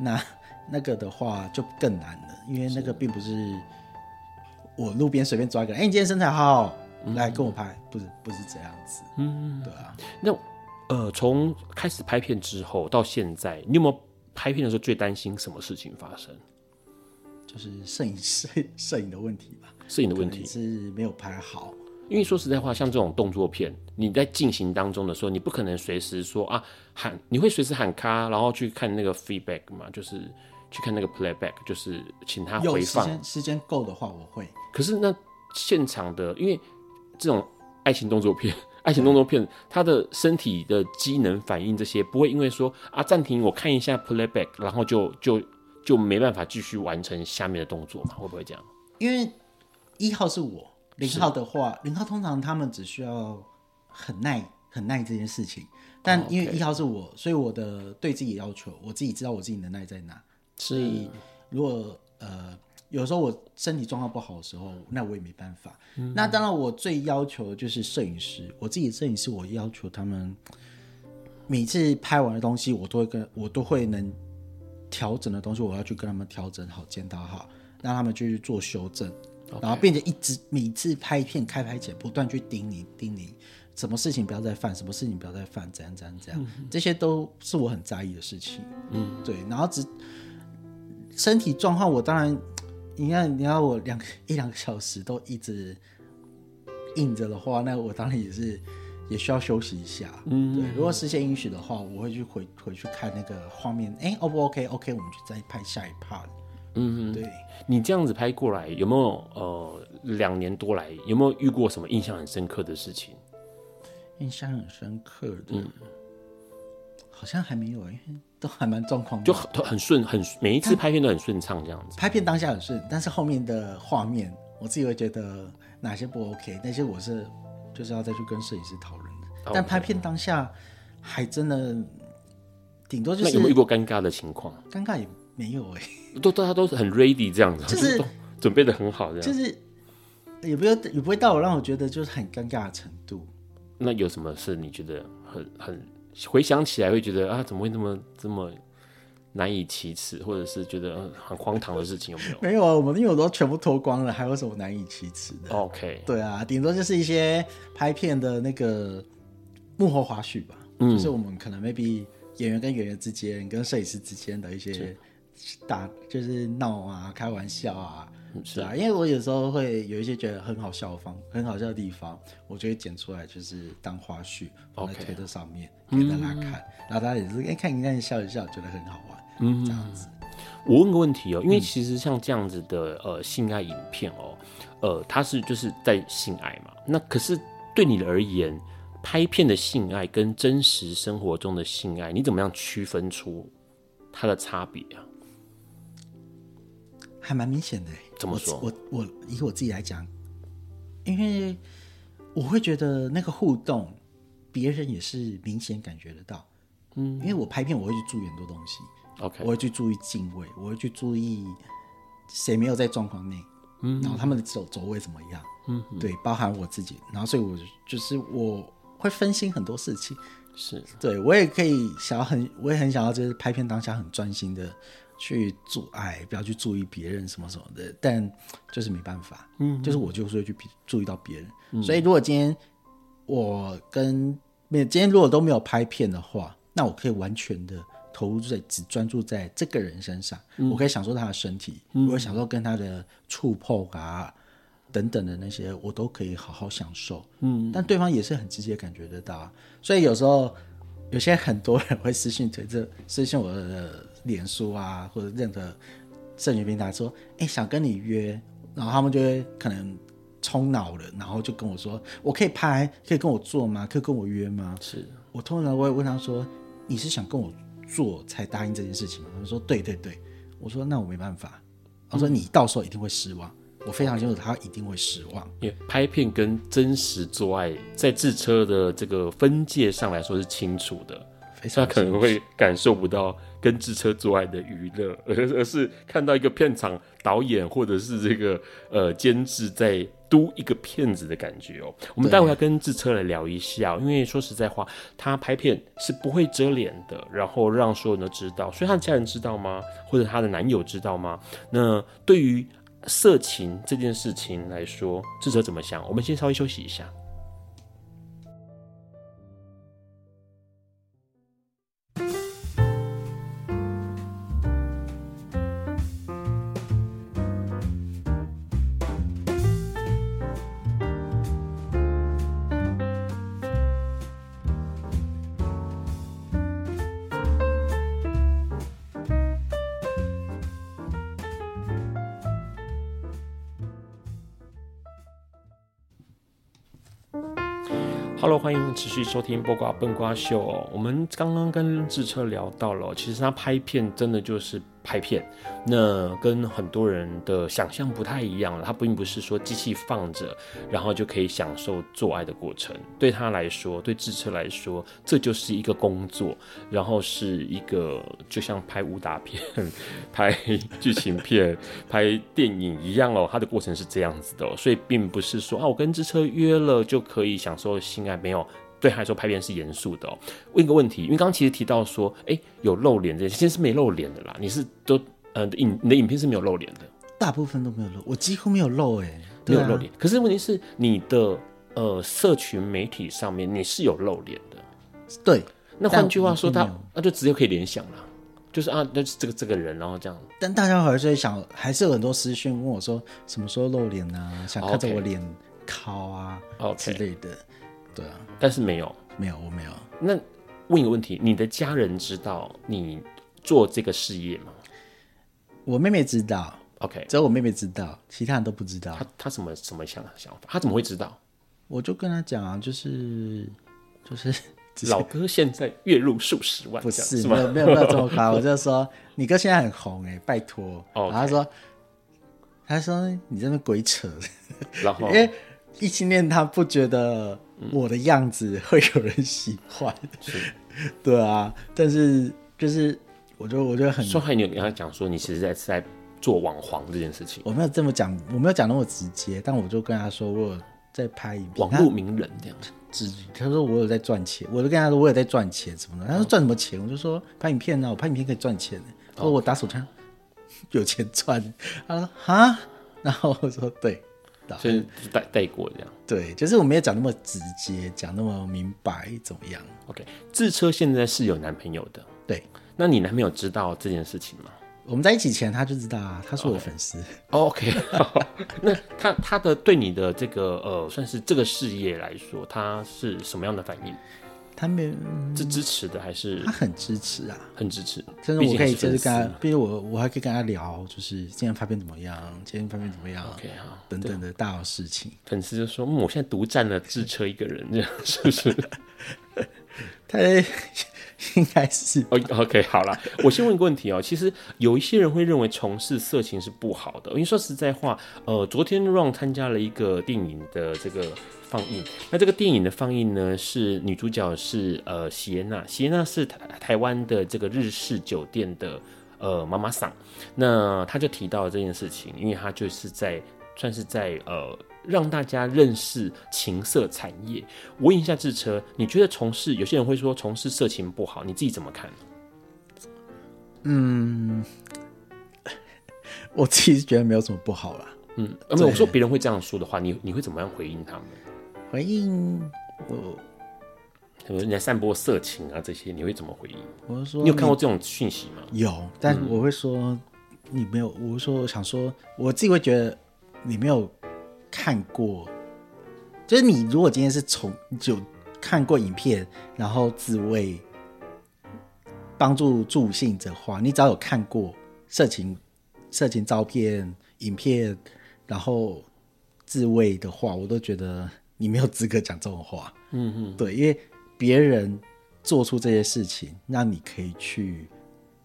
[SPEAKER 3] 那那个的话就更难了，因为那个并不是我路边随便抓一个人，哎、欸，你今天身材好好，嗯、来跟我拍，不是不是这样子，嗯，对啊。
[SPEAKER 1] 那呃，从开始拍片之后到现在，你有没有拍片的时候最担心什么事情发生？
[SPEAKER 3] 就是摄影 *laughs* 摄摄影的问题吧。
[SPEAKER 1] 摄影的问题
[SPEAKER 3] 是没有拍好，
[SPEAKER 1] 因为说实在话，像这种动作片，你在进行当中的时候，你不可能随时说啊喊，你会随时喊卡，然后去看那个 feedback 嘛，就是去看那个 playback，就是请他回放。
[SPEAKER 3] 时间时间够的话，我会。
[SPEAKER 1] 可是那现场的，因为这种爱情动作片，*laughs* 爱情动作片，他的身体的机能反应这些，不会因为说啊暂停，我看一下 playback，然后就就就没办法继续完成下面的动作嘛？会不会这样？
[SPEAKER 3] 因为。一号是我，零号的话，零号通常他们只需要很耐、很耐这件事情。但因为一号是我，所以我的对自己要求，我自己知道我自己能耐在哪。所以如果呃有时候我身体状况不好的时候，那我也没办法。嗯、那当然，我最要求的就是摄影师，我自己的摄影师，我要求他们每次拍完的东西，我都会跟我都会能调整的东西，我要去跟他们调整好、剪刀好，让他们去做修正。然后并且一直每次拍片开拍前不断去叮咛叮咛，什么事情不要再犯，什么事情不要再犯，怎样怎样怎样，嗯、这些都是我很在意的事情。嗯，对。然后只身体状况，我当然，你看你要我两一两个小时都一直硬着的话，那我当然也是也需要休息一下。嗯，对。如果时间允许的话，我会去回回去看那个画面。哎，O 不 OK？OK，我们就再拍下一 part。嗯，对，
[SPEAKER 1] 你这样子拍过来，有没有呃两年多来有没有遇过什么印象很深刻的事情？
[SPEAKER 3] 印象很深刻的，嗯，好像还没有，因为都还蛮状况，
[SPEAKER 1] 就很很顺，很每一次拍片都很顺畅这样子。
[SPEAKER 3] 拍片当下很顺，但是后面的画面，我自己会觉得哪些不 OK，那些我是就是要再去跟摄影师讨论的。Okay. 但拍片当下还真的顶多就是
[SPEAKER 1] 有没有遇过尴尬的情况？
[SPEAKER 3] 尴尬也。没有哎、
[SPEAKER 1] 欸，都大家都是很 ready 这样子，
[SPEAKER 3] 就是
[SPEAKER 1] 准备的很好这样，
[SPEAKER 3] 就是也不要也不会到我让我觉得就是很尴尬的程度。
[SPEAKER 1] 那有什么事你觉得很很回想起来会觉得啊，怎么会那么这么难以启齿，或者是觉得很荒唐的事情有没有？
[SPEAKER 3] 没有啊，我们因为我都全部脱光了，还有什么难以启齿的
[SPEAKER 1] ？OK，
[SPEAKER 3] 对啊，顶多就是一些拍片的那个幕后花絮吧，嗯，就是我们可能 maybe 演员跟演员之间，跟摄影师之间的一些打，就是闹啊，开玩笑啊。是啊，因为我有时候会有一些觉得很好笑的方，很好笑的地方，我就会剪出来，就是当花絮放在推特上面给大家看，然后大家也是哎看一看笑一笑，觉得很好玩，嗯，这样子。
[SPEAKER 1] 我问个问题哦，因为其实像这样子的呃性爱影片哦，呃，它是就是在性爱嘛，那可是对你而言，拍片的性爱跟真实生活中的性爱，你怎么样区分出它的差别啊？
[SPEAKER 3] 还蛮明显的。
[SPEAKER 1] 怎么说？
[SPEAKER 3] 我我，我以我自己来讲，因为我会觉得那个互动，别人也是明显感觉得到。嗯，因为我拍片，我会去注意很多东西。
[SPEAKER 1] OK，
[SPEAKER 3] 我会去注意敬畏，我会去注意谁没有在状况内，嗯，然后他们的走走位怎么样，嗯，对，包含我自己，然后所以我就是我会分心很多事情。
[SPEAKER 1] 是，
[SPEAKER 3] 对我也可以想要很，我也很想要就是拍片当下很专心的。去做爱，不要去注意别人什么什么的，但就是没办法，嗯，就是我就是会去注意到别人，嗯，所以如果今天我跟没有今天如果都没有拍片的话，那我可以完全的投入在只专注在这个人身上，嗯，我可以享受他的身体，嗯，我享受跟他的触碰啊等等的那些，我都可以好好享受，嗯，但对方也是很直接感觉得到，所以有时候有些很多人会私信推这私信我的。脸书啊，或者任何社群平台说，哎、欸，想跟你约，然后他们就会可能冲脑了，然后就跟我说，我可以拍，可以跟我做吗？可以跟我约吗？
[SPEAKER 1] 是
[SPEAKER 3] 我通常我会问他说，你是想跟我做才答应这件事情吗？他说，对对对。我说，那我没办法。他说，你到时候一定会失望。我非常清楚，他一定会失望。
[SPEAKER 1] 因为拍片跟真实做爱，在自车的这个分界上来说是清楚的，他可能会感受不到。跟智车做爱的娱乐，而而是看到一个片场导演或者是这个呃监制在督一个片子的感觉哦。我们待会要跟智车来聊一下，因为说实在话，他拍片是不会遮脸的，然后让所有人都知道。所以他的家人知道吗？或者他的男友知道吗？那对于色情这件事情来说，智车怎么想？我们先稍微休息一下。Hello，欢迎持续收听《播瓜笨瓜秀》哦。我们刚刚跟志车聊到了，其实他拍片真的就是。拍片，那跟很多人的想象不太一样了。他并不是说机器放着，然后就可以享受做爱的过程。对他来说，对制车来说，这就是一个工作，然后是一个就像拍武打片、*laughs* 拍剧情片、*laughs* 拍电影一样哦。他的过程是这样子的哦，所以并不是说啊，我跟制车约了就可以享受性爱，没有。对他来说，拍片是严肃的哦。问一个问题，因为刚刚其实提到说，哎，有露脸这些，其实是没露脸的啦。你是都呃影你的影片是没有露脸的，
[SPEAKER 3] 大部分都没有露，我几乎没有露哎，
[SPEAKER 1] 没有露脸。可是问题是，你的呃社群媒体上面你是有露脸的，
[SPEAKER 3] 对。
[SPEAKER 1] 那换句话说，他那就直接可以联想了，就是啊，那是这个这个人，然后这样。
[SPEAKER 3] 但大家还是会想，还是有很多私讯问我说，什么时候露脸啊？想看着我脸靠啊之类的。对啊，
[SPEAKER 1] 但是没有，
[SPEAKER 3] 没有，我没有。
[SPEAKER 1] 那问一个问题，你的家人知道你做这个事业吗？
[SPEAKER 3] 我妹妹知道
[SPEAKER 1] ，OK，
[SPEAKER 3] 只有我妹妹知道，其他人都不知道。
[SPEAKER 1] 她她什么什么想想法？她怎么会知道？
[SPEAKER 3] 我就跟她讲啊，就是就 *laughs* 是
[SPEAKER 1] 老哥现在月入数十万，
[SPEAKER 3] 不是，是吗？没有没有没有这么夸，*laughs* 我就说你哥现在很红哎，拜托。Okay. 然后他说他说你在那鬼扯，
[SPEAKER 1] 然后 *laughs*
[SPEAKER 3] 因为异性恋他不觉得。我的样子 *laughs* 会有人喜欢，*laughs* 对啊，但是就是，我就我觉得很。
[SPEAKER 1] 说还你有跟他讲说，你其实在在做网黄这件事情。
[SPEAKER 3] 我没有这么讲，我没有讲那么直接，但我就跟他说，我有在拍影
[SPEAKER 1] 片，网络名人这样
[SPEAKER 3] 子。他说我有在赚钱，我就跟他说我有在赚钱什么的。他说赚什么钱？我就说拍影片呢、啊，我拍影片可以赚钱。他说我打手枪 *laughs* 有钱赚。他说哈，然后我说对，
[SPEAKER 1] 所以带带过这样。
[SPEAKER 3] 对，就是我没有讲那么直接，讲那么明白怎么样。
[SPEAKER 1] OK，智车现在是有男朋友的，
[SPEAKER 3] 对。
[SPEAKER 1] 那你男朋友知道这件事情吗？
[SPEAKER 3] 我们在一起前他就知道啊，他是我的粉丝。
[SPEAKER 1] OK，, okay. *laughs* 那他他的对你的这个呃，算是这个事业来说，他是什么样的反应？
[SPEAKER 3] 他没有
[SPEAKER 1] 是支持的还是？
[SPEAKER 3] 他很支持啊，
[SPEAKER 1] 很支持。
[SPEAKER 3] 但是我可以就是跟他，比如我我还可以跟他聊，就是今天发片怎么样，今天发片怎么样
[SPEAKER 1] ？OK 好，
[SPEAKER 3] 等等的大小事情。
[SPEAKER 1] 粉丝就说：“嗯，我现在独占了智车一个人，这样是不是？” *laughs*
[SPEAKER 3] 他。*laughs* 应该是。
[SPEAKER 1] OK，好了，我先问一个问题哦。*laughs* 其实有一些人会认为从事色情是不好的，因为说实在话，呃，昨天 Ron 参加了一个电影的这个放映，那这个电影的放映呢，是女主角是呃喜耶娜，喜耶娜是台台湾的这个日式酒店的呃妈妈桑，那她就提到了这件事情，因为她就是在算是在呃。让大家认识情色产业。我问一下智车，你觉得从事有些人会说从事色情不好，你自己怎么看？
[SPEAKER 3] 嗯，*laughs* 我自己是觉得没有什么不好啦。
[SPEAKER 1] 嗯，而且。我说别人会这样说的话，你你会怎么样回应他们？
[SPEAKER 3] 回应我，
[SPEAKER 1] 人家散播色情啊这些，你会怎么回应？
[SPEAKER 3] 我是说，
[SPEAKER 1] 你有看过这种讯息吗？
[SPEAKER 3] 有，但我会说、嗯、你没有。我说我想说，我自己会觉得你没有。看过，就是你如果今天是从就看过影片，然后自慰帮助助兴的话，你只要有看过色情色情照片、影片，然后自慰的话，我都觉得你没有资格讲这种话。嗯嗯，对，因为别人做出这些事情，让你可以去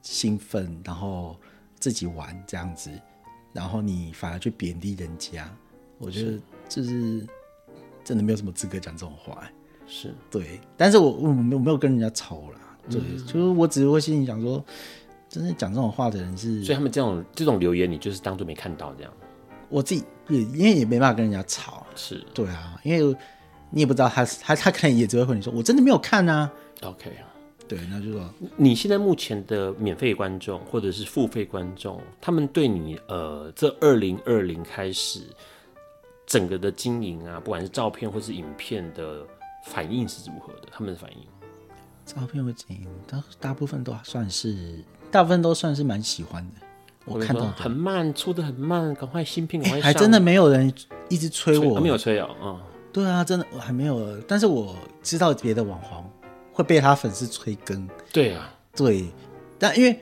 [SPEAKER 3] 兴奋，然后自己玩这样子，然后你反而去贬低人家。我觉得就是真的没有什么资格讲这种话，欸，
[SPEAKER 1] 是
[SPEAKER 3] 对。但是我我没有没有跟人家吵啦，对，嗯、就是我只是会心里想说，真的讲这种话的人是，
[SPEAKER 1] 所以他们这种这种留言，你就是当做没看到这样。
[SPEAKER 3] 我自己也因为也没办法跟人家吵，
[SPEAKER 1] 是
[SPEAKER 3] 对啊，因为你也不知道他他他可能也只会和你说，我真的没有看啊。
[SPEAKER 1] OK 啊，
[SPEAKER 3] 对，那就说
[SPEAKER 1] 你现在目前的免费观众或者是付费观众，他们对你呃这二零二零开始。整个的经营啊，不管是照片或是影片的反应是如何的？他们的反应，
[SPEAKER 3] 照片和经营，大大部分都算是，大部分都算是蛮喜欢的。我看到
[SPEAKER 1] 很慢，出的很慢，赶快新片，赶快上。
[SPEAKER 3] 还真的没有人一直催我，
[SPEAKER 1] 没有催啊，嗯，
[SPEAKER 3] 对啊，真的我还没有。但是我知道别的网红会被他粉丝催更，
[SPEAKER 1] 对啊，
[SPEAKER 3] 对。但因为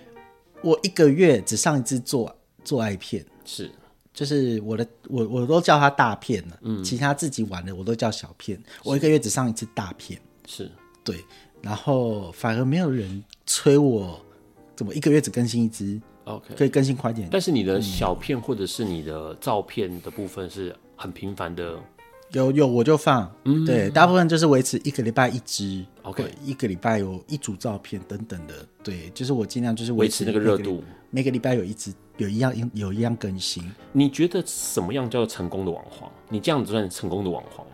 [SPEAKER 3] 我一个月只上一次做做爱片，
[SPEAKER 1] 是。
[SPEAKER 3] 就是我的，我我都叫他大片了，嗯，其他自己玩的我都叫小片。我一个月只上一次大片，
[SPEAKER 1] 是
[SPEAKER 3] 对，然后反而没有人催我，怎么一个月只更新一支
[SPEAKER 1] ？OK，
[SPEAKER 3] 可以更新快点。
[SPEAKER 1] 但是你的小片或者是你的照片的部分是很频繁的。
[SPEAKER 3] 有有我就放，嗯，对，大部分就是维持一个礼拜一支
[SPEAKER 1] ，OK，
[SPEAKER 3] 一个礼拜有一组照片等等的，对，就是我尽量就是
[SPEAKER 1] 维持那个热度，
[SPEAKER 3] 每个礼拜有一支，有一样有一样更新。
[SPEAKER 1] 你觉得什么样叫做成功的网黄？你这样子算成功的网黄吗？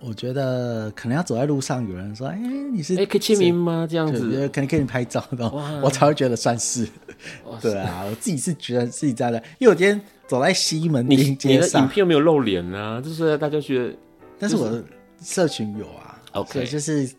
[SPEAKER 3] 我觉得可能要走在路上，有人说：“哎，你是
[SPEAKER 1] 哎，可以签名吗？”这样子，
[SPEAKER 3] 可能给你拍照的，*laughs* 我才会觉得算是。对啊，我自己是觉得自己在的，因为我今天。走在西门町街上，
[SPEAKER 1] 影片又没有露脸啊，就是大家觉得，
[SPEAKER 3] 但是我的社群有啊
[SPEAKER 1] ，OK，
[SPEAKER 3] 就是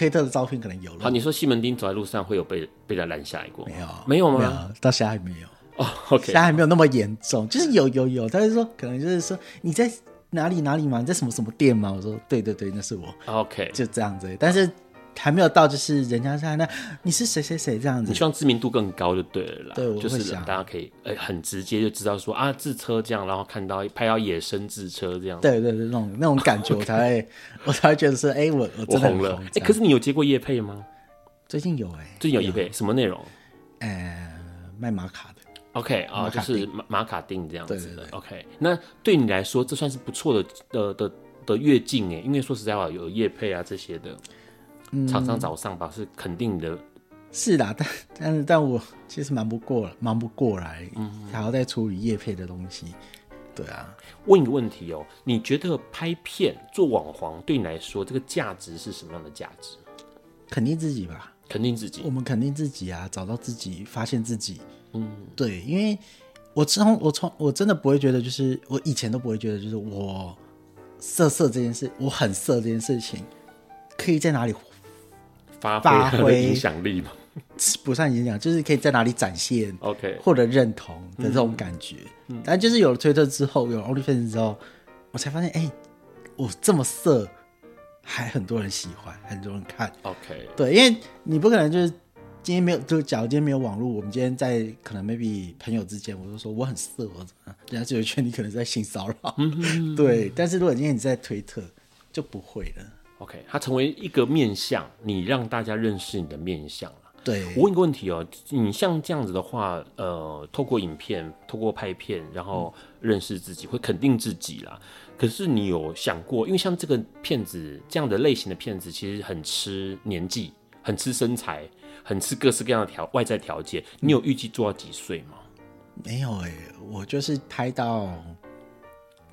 [SPEAKER 3] 推特的照片可能有了。
[SPEAKER 1] 好，你说西门町走在路上会有被被他拦下来过？
[SPEAKER 3] 没有，
[SPEAKER 1] 没有吗？
[SPEAKER 3] 没有，到现在还没有。
[SPEAKER 1] 哦，OK，
[SPEAKER 3] 现在还没有那么严重，就是有有有，他是说可能就是说你在哪里哪里吗？你在什么什么店吗？我说对对对，那是我。
[SPEAKER 1] OK，
[SPEAKER 3] 就这样子，但是。还没有到，就是人家在那，你是谁谁谁这样子。
[SPEAKER 1] 你希望知名度更高就对了啦。
[SPEAKER 3] 对，
[SPEAKER 1] 就是大家可以呃很直接就知道说啊自车这样，然后看到拍到野生自车这样。
[SPEAKER 3] 对对对，那种那种感觉我才会 *laughs* 我才会觉得说，哎，我我真的
[SPEAKER 1] 红了。哎，可是你有接过叶配吗？
[SPEAKER 3] 最近有哎，
[SPEAKER 1] 最近有叶配，什么内容？
[SPEAKER 3] 呃，卖马卡的。
[SPEAKER 1] OK 啊，就是马马卡丁这样子的。OK，那对你来说这算是不错的的的的跃进哎，因为说实在话有叶配啊这些的。厂商找上吧，是肯定的。
[SPEAKER 3] 是啦，但但是但我其实忙不过了，忙不过来，嗯，还要再处理叶配的东西。对啊，
[SPEAKER 1] 问一个问题哦，你觉得拍片做网黄对你来说，这个价值是什么样的价值？
[SPEAKER 3] 肯定自己吧，
[SPEAKER 1] 肯定自己。
[SPEAKER 3] 我们肯定自己啊，找到自己，发现自己。嗯，对，因为我从我从我真的不会觉得，就是我以前都不会觉得，就是我色色这件事，我很色这件事情，可以在哪里
[SPEAKER 1] 发挥影响力嘛？*laughs*
[SPEAKER 3] 不算影响，就是可以在哪里展现
[SPEAKER 1] ，OK，
[SPEAKER 3] 获得认同的这种感觉。嗯、但就是有了推特之后，有了 OnlyFans 之后，我才发现，哎、欸，我这么色，还很多人喜欢，很多人看
[SPEAKER 1] ，OK。
[SPEAKER 3] 对，因为你不可能就是今天没有，就假如今天没有网络，我们今天在可能 maybe 朋友之间，我就说我很色，我怎么样，人家就会觉得你可能在性骚扰。嗯、对，但是如果今天你在推特，就不会了。
[SPEAKER 1] OK，它成为一个面相，你让大家认识你的面相
[SPEAKER 3] 了。
[SPEAKER 1] 对，我问一个问题哦，你像这样子的话，呃，透过影片，透过拍片，然后认识自己，会肯定自己啦。可是你有想过，因为像这个片子这样的类型的片子，其实很吃年纪，很吃身材，很吃各式各样的条外在条件。你有预计做到几岁吗？
[SPEAKER 3] 没有哎、欸，我就是拍到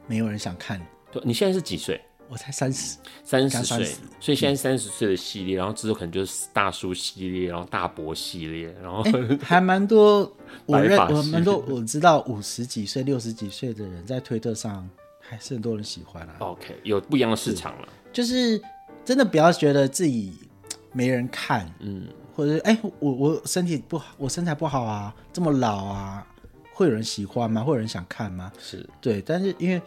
[SPEAKER 3] 没有人想看。
[SPEAKER 1] 对，你现在是几岁？
[SPEAKER 3] 我才三十，
[SPEAKER 1] 三十岁，所以现在三十岁的系列，然后之后可能就是大叔系列，然后大伯系列，然后、
[SPEAKER 3] 欸、还蛮多。*laughs* 我认我蛮多，我知道五十几岁、六十几岁的人在推特上还是很多人喜欢啊。
[SPEAKER 1] OK，有不一样的市场了。
[SPEAKER 3] 就是真的不要觉得自己没人看，嗯，或者哎、欸，我我身体不好，我身材不好啊，这么老啊，会有人喜欢吗？会有人想看吗？
[SPEAKER 1] 是对，
[SPEAKER 3] 但是因为。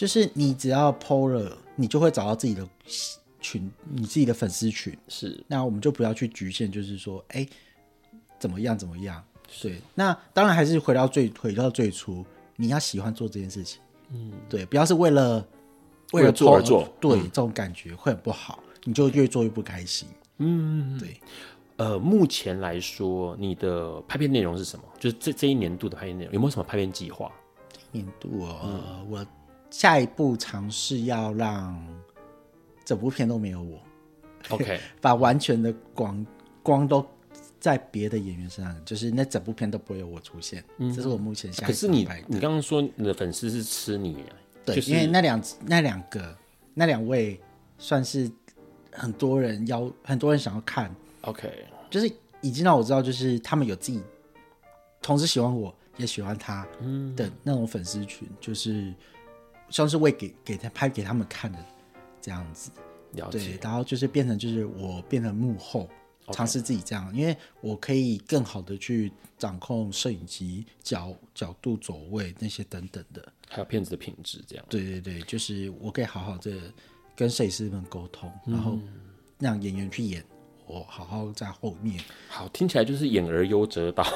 [SPEAKER 3] 就是你只要 PO 了，你就会找到自己的群，你自己的粉丝群。
[SPEAKER 1] 是，
[SPEAKER 3] 那我们就不要去局限，就是说，哎、欸，怎么样怎么样？对，那当然还是回到最回到最初，你要喜欢做这件事情。嗯，对，不要是为了
[SPEAKER 1] 为了做而做，
[SPEAKER 3] 对，嗯、这种感觉会很不好，你就越做越不开心。
[SPEAKER 1] 嗯，对。呃，目前来说，你的拍片内容是什么？就是这这一年度的拍片内容，有没有什么拍片计划？
[SPEAKER 3] 年度哦，嗯、我。下一步尝试要让整部片都没有我
[SPEAKER 1] ，OK，*laughs*
[SPEAKER 3] 把完全的光光都在别的演员身上，就是那整部片都不会有我出现。嗯，这是我目前想。
[SPEAKER 1] 可是你，你刚刚说你的粉丝是吃你，
[SPEAKER 3] 对，
[SPEAKER 1] 就是、
[SPEAKER 3] 因为那两那两个那两位算是很多人要很多人想要看
[SPEAKER 1] ，OK，
[SPEAKER 3] 就是已经让我知道，就是他们有自己同时喜欢我也喜欢他的那种粉丝群，就是。像是为给给他拍给他们看的这样子，
[SPEAKER 1] 了解。
[SPEAKER 3] 对，然后就是变成就是我变成幕后尝
[SPEAKER 1] 试.
[SPEAKER 3] 自己这样，因为我可以更好的去掌控摄影机角角度、走位那些等等的，
[SPEAKER 1] 还有片子的品质这样。
[SPEAKER 3] 对对对，就是我可以好好的跟摄影师们沟通，嗯、然后让演员去演。我好好在后面，
[SPEAKER 1] 好，听起来就是演而优则导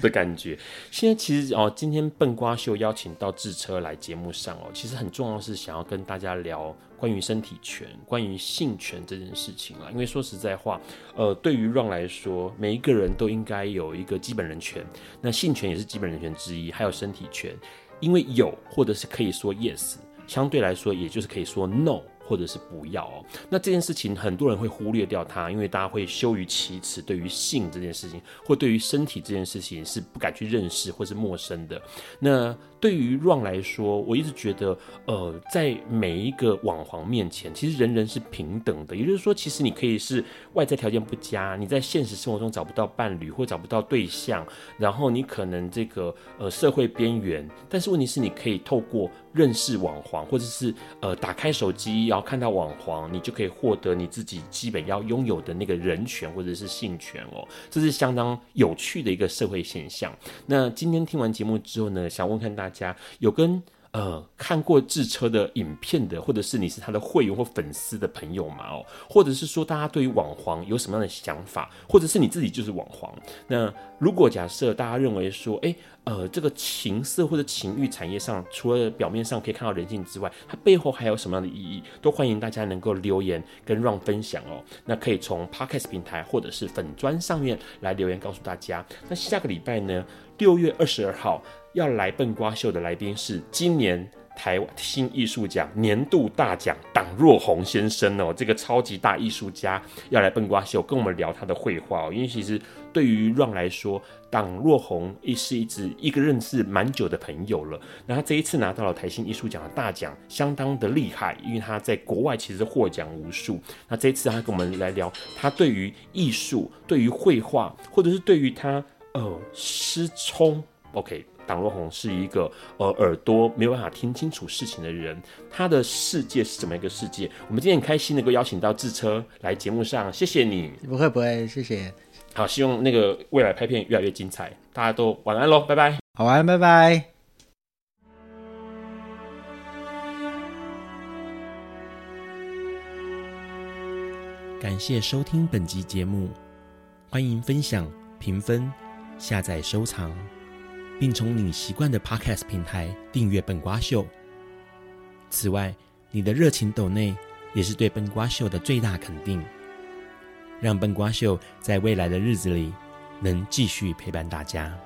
[SPEAKER 1] 的感觉。*laughs* 现在其实哦，今天笨瓜秀邀请到智车来节目上哦，其实很重要是想要跟大家聊关于身体权、关于性权这件事情啦。因为说实在话，呃，对于 Ron 来说，每一个人都应该有一个基本人权，那性权也是基本人权之一，还有身体权。因为有或者是可以说 yes，相对来说也就是可以说 no。或者是不要哦，那这件事情很多人会忽略掉它，因为大家会羞于启齿，对于性这件事情，或对于身体这件事情是不敢去认识或是陌生的。那对于 Ron 来说，我一直觉得，呃，在每一个网黄面前，其实人人是平等的。也就是说，其实你可以是外在条件不佳，你在现实生活中找不到伴侣或找不到对象，然后你可能这个呃社会边缘，但是问题是，你可以透过认识网黄，或者是呃打开手机然后。看到网黄，你就可以获得你自己基本要拥有的那个人权或者是性权哦，这是相当有趣的一个社会现象。那今天听完节目之后呢，想问看大家大家有跟呃看过智车的影片的，或者是你是他的会员或粉丝的朋友吗？哦，或者是说大家对于网黄有什么样的想法，或者是你自己就是网黄？那如果假设大家认为说，哎。呃，这个情色或者情欲产业上，除了表面上可以看到人性之外，它背后还有什么样的意义？都欢迎大家能够留言跟让分享哦。那可以从 Podcast 平台或者是粉砖上面来留言告诉大家。那下个礼拜呢，六月二十二号要来笨瓜秀的来宾是今年台湾新艺术奖年度大奖党若洪先生哦，这个超级大艺术家要来笨瓜秀跟我们聊他的绘画哦。因为其实对于 Ron 来说，党若洪亦是一直一个认识蛮久的朋友了。那他这一次拿到了台新艺术奖的大奖，相当的厉害，因为他在国外其实获奖无数。那这一次他跟我们来聊，他对于艺术、对于绘画，或者是对于他呃失聪，OK。党若红是一个呃耳朵没有办法听清楚事情的人，他的世界是怎么一个世界？我们今天很开心能够邀请到智车来节目上，谢谢你。
[SPEAKER 3] 不会不会，谢谢。
[SPEAKER 1] 好，希望那个未来拍片越来越精彩，大家都晚安喽，拜拜。
[SPEAKER 3] 好晚安，拜拜。
[SPEAKER 5] 感谢收听本集节目，欢迎分享、评分、下载、收藏。并从你习惯的 Podcast 平台订阅笨瓜秀。此外，你的热情抖内也是对笨瓜秀的最大肯定，让笨瓜秀在未来的日子里能继续陪伴大家。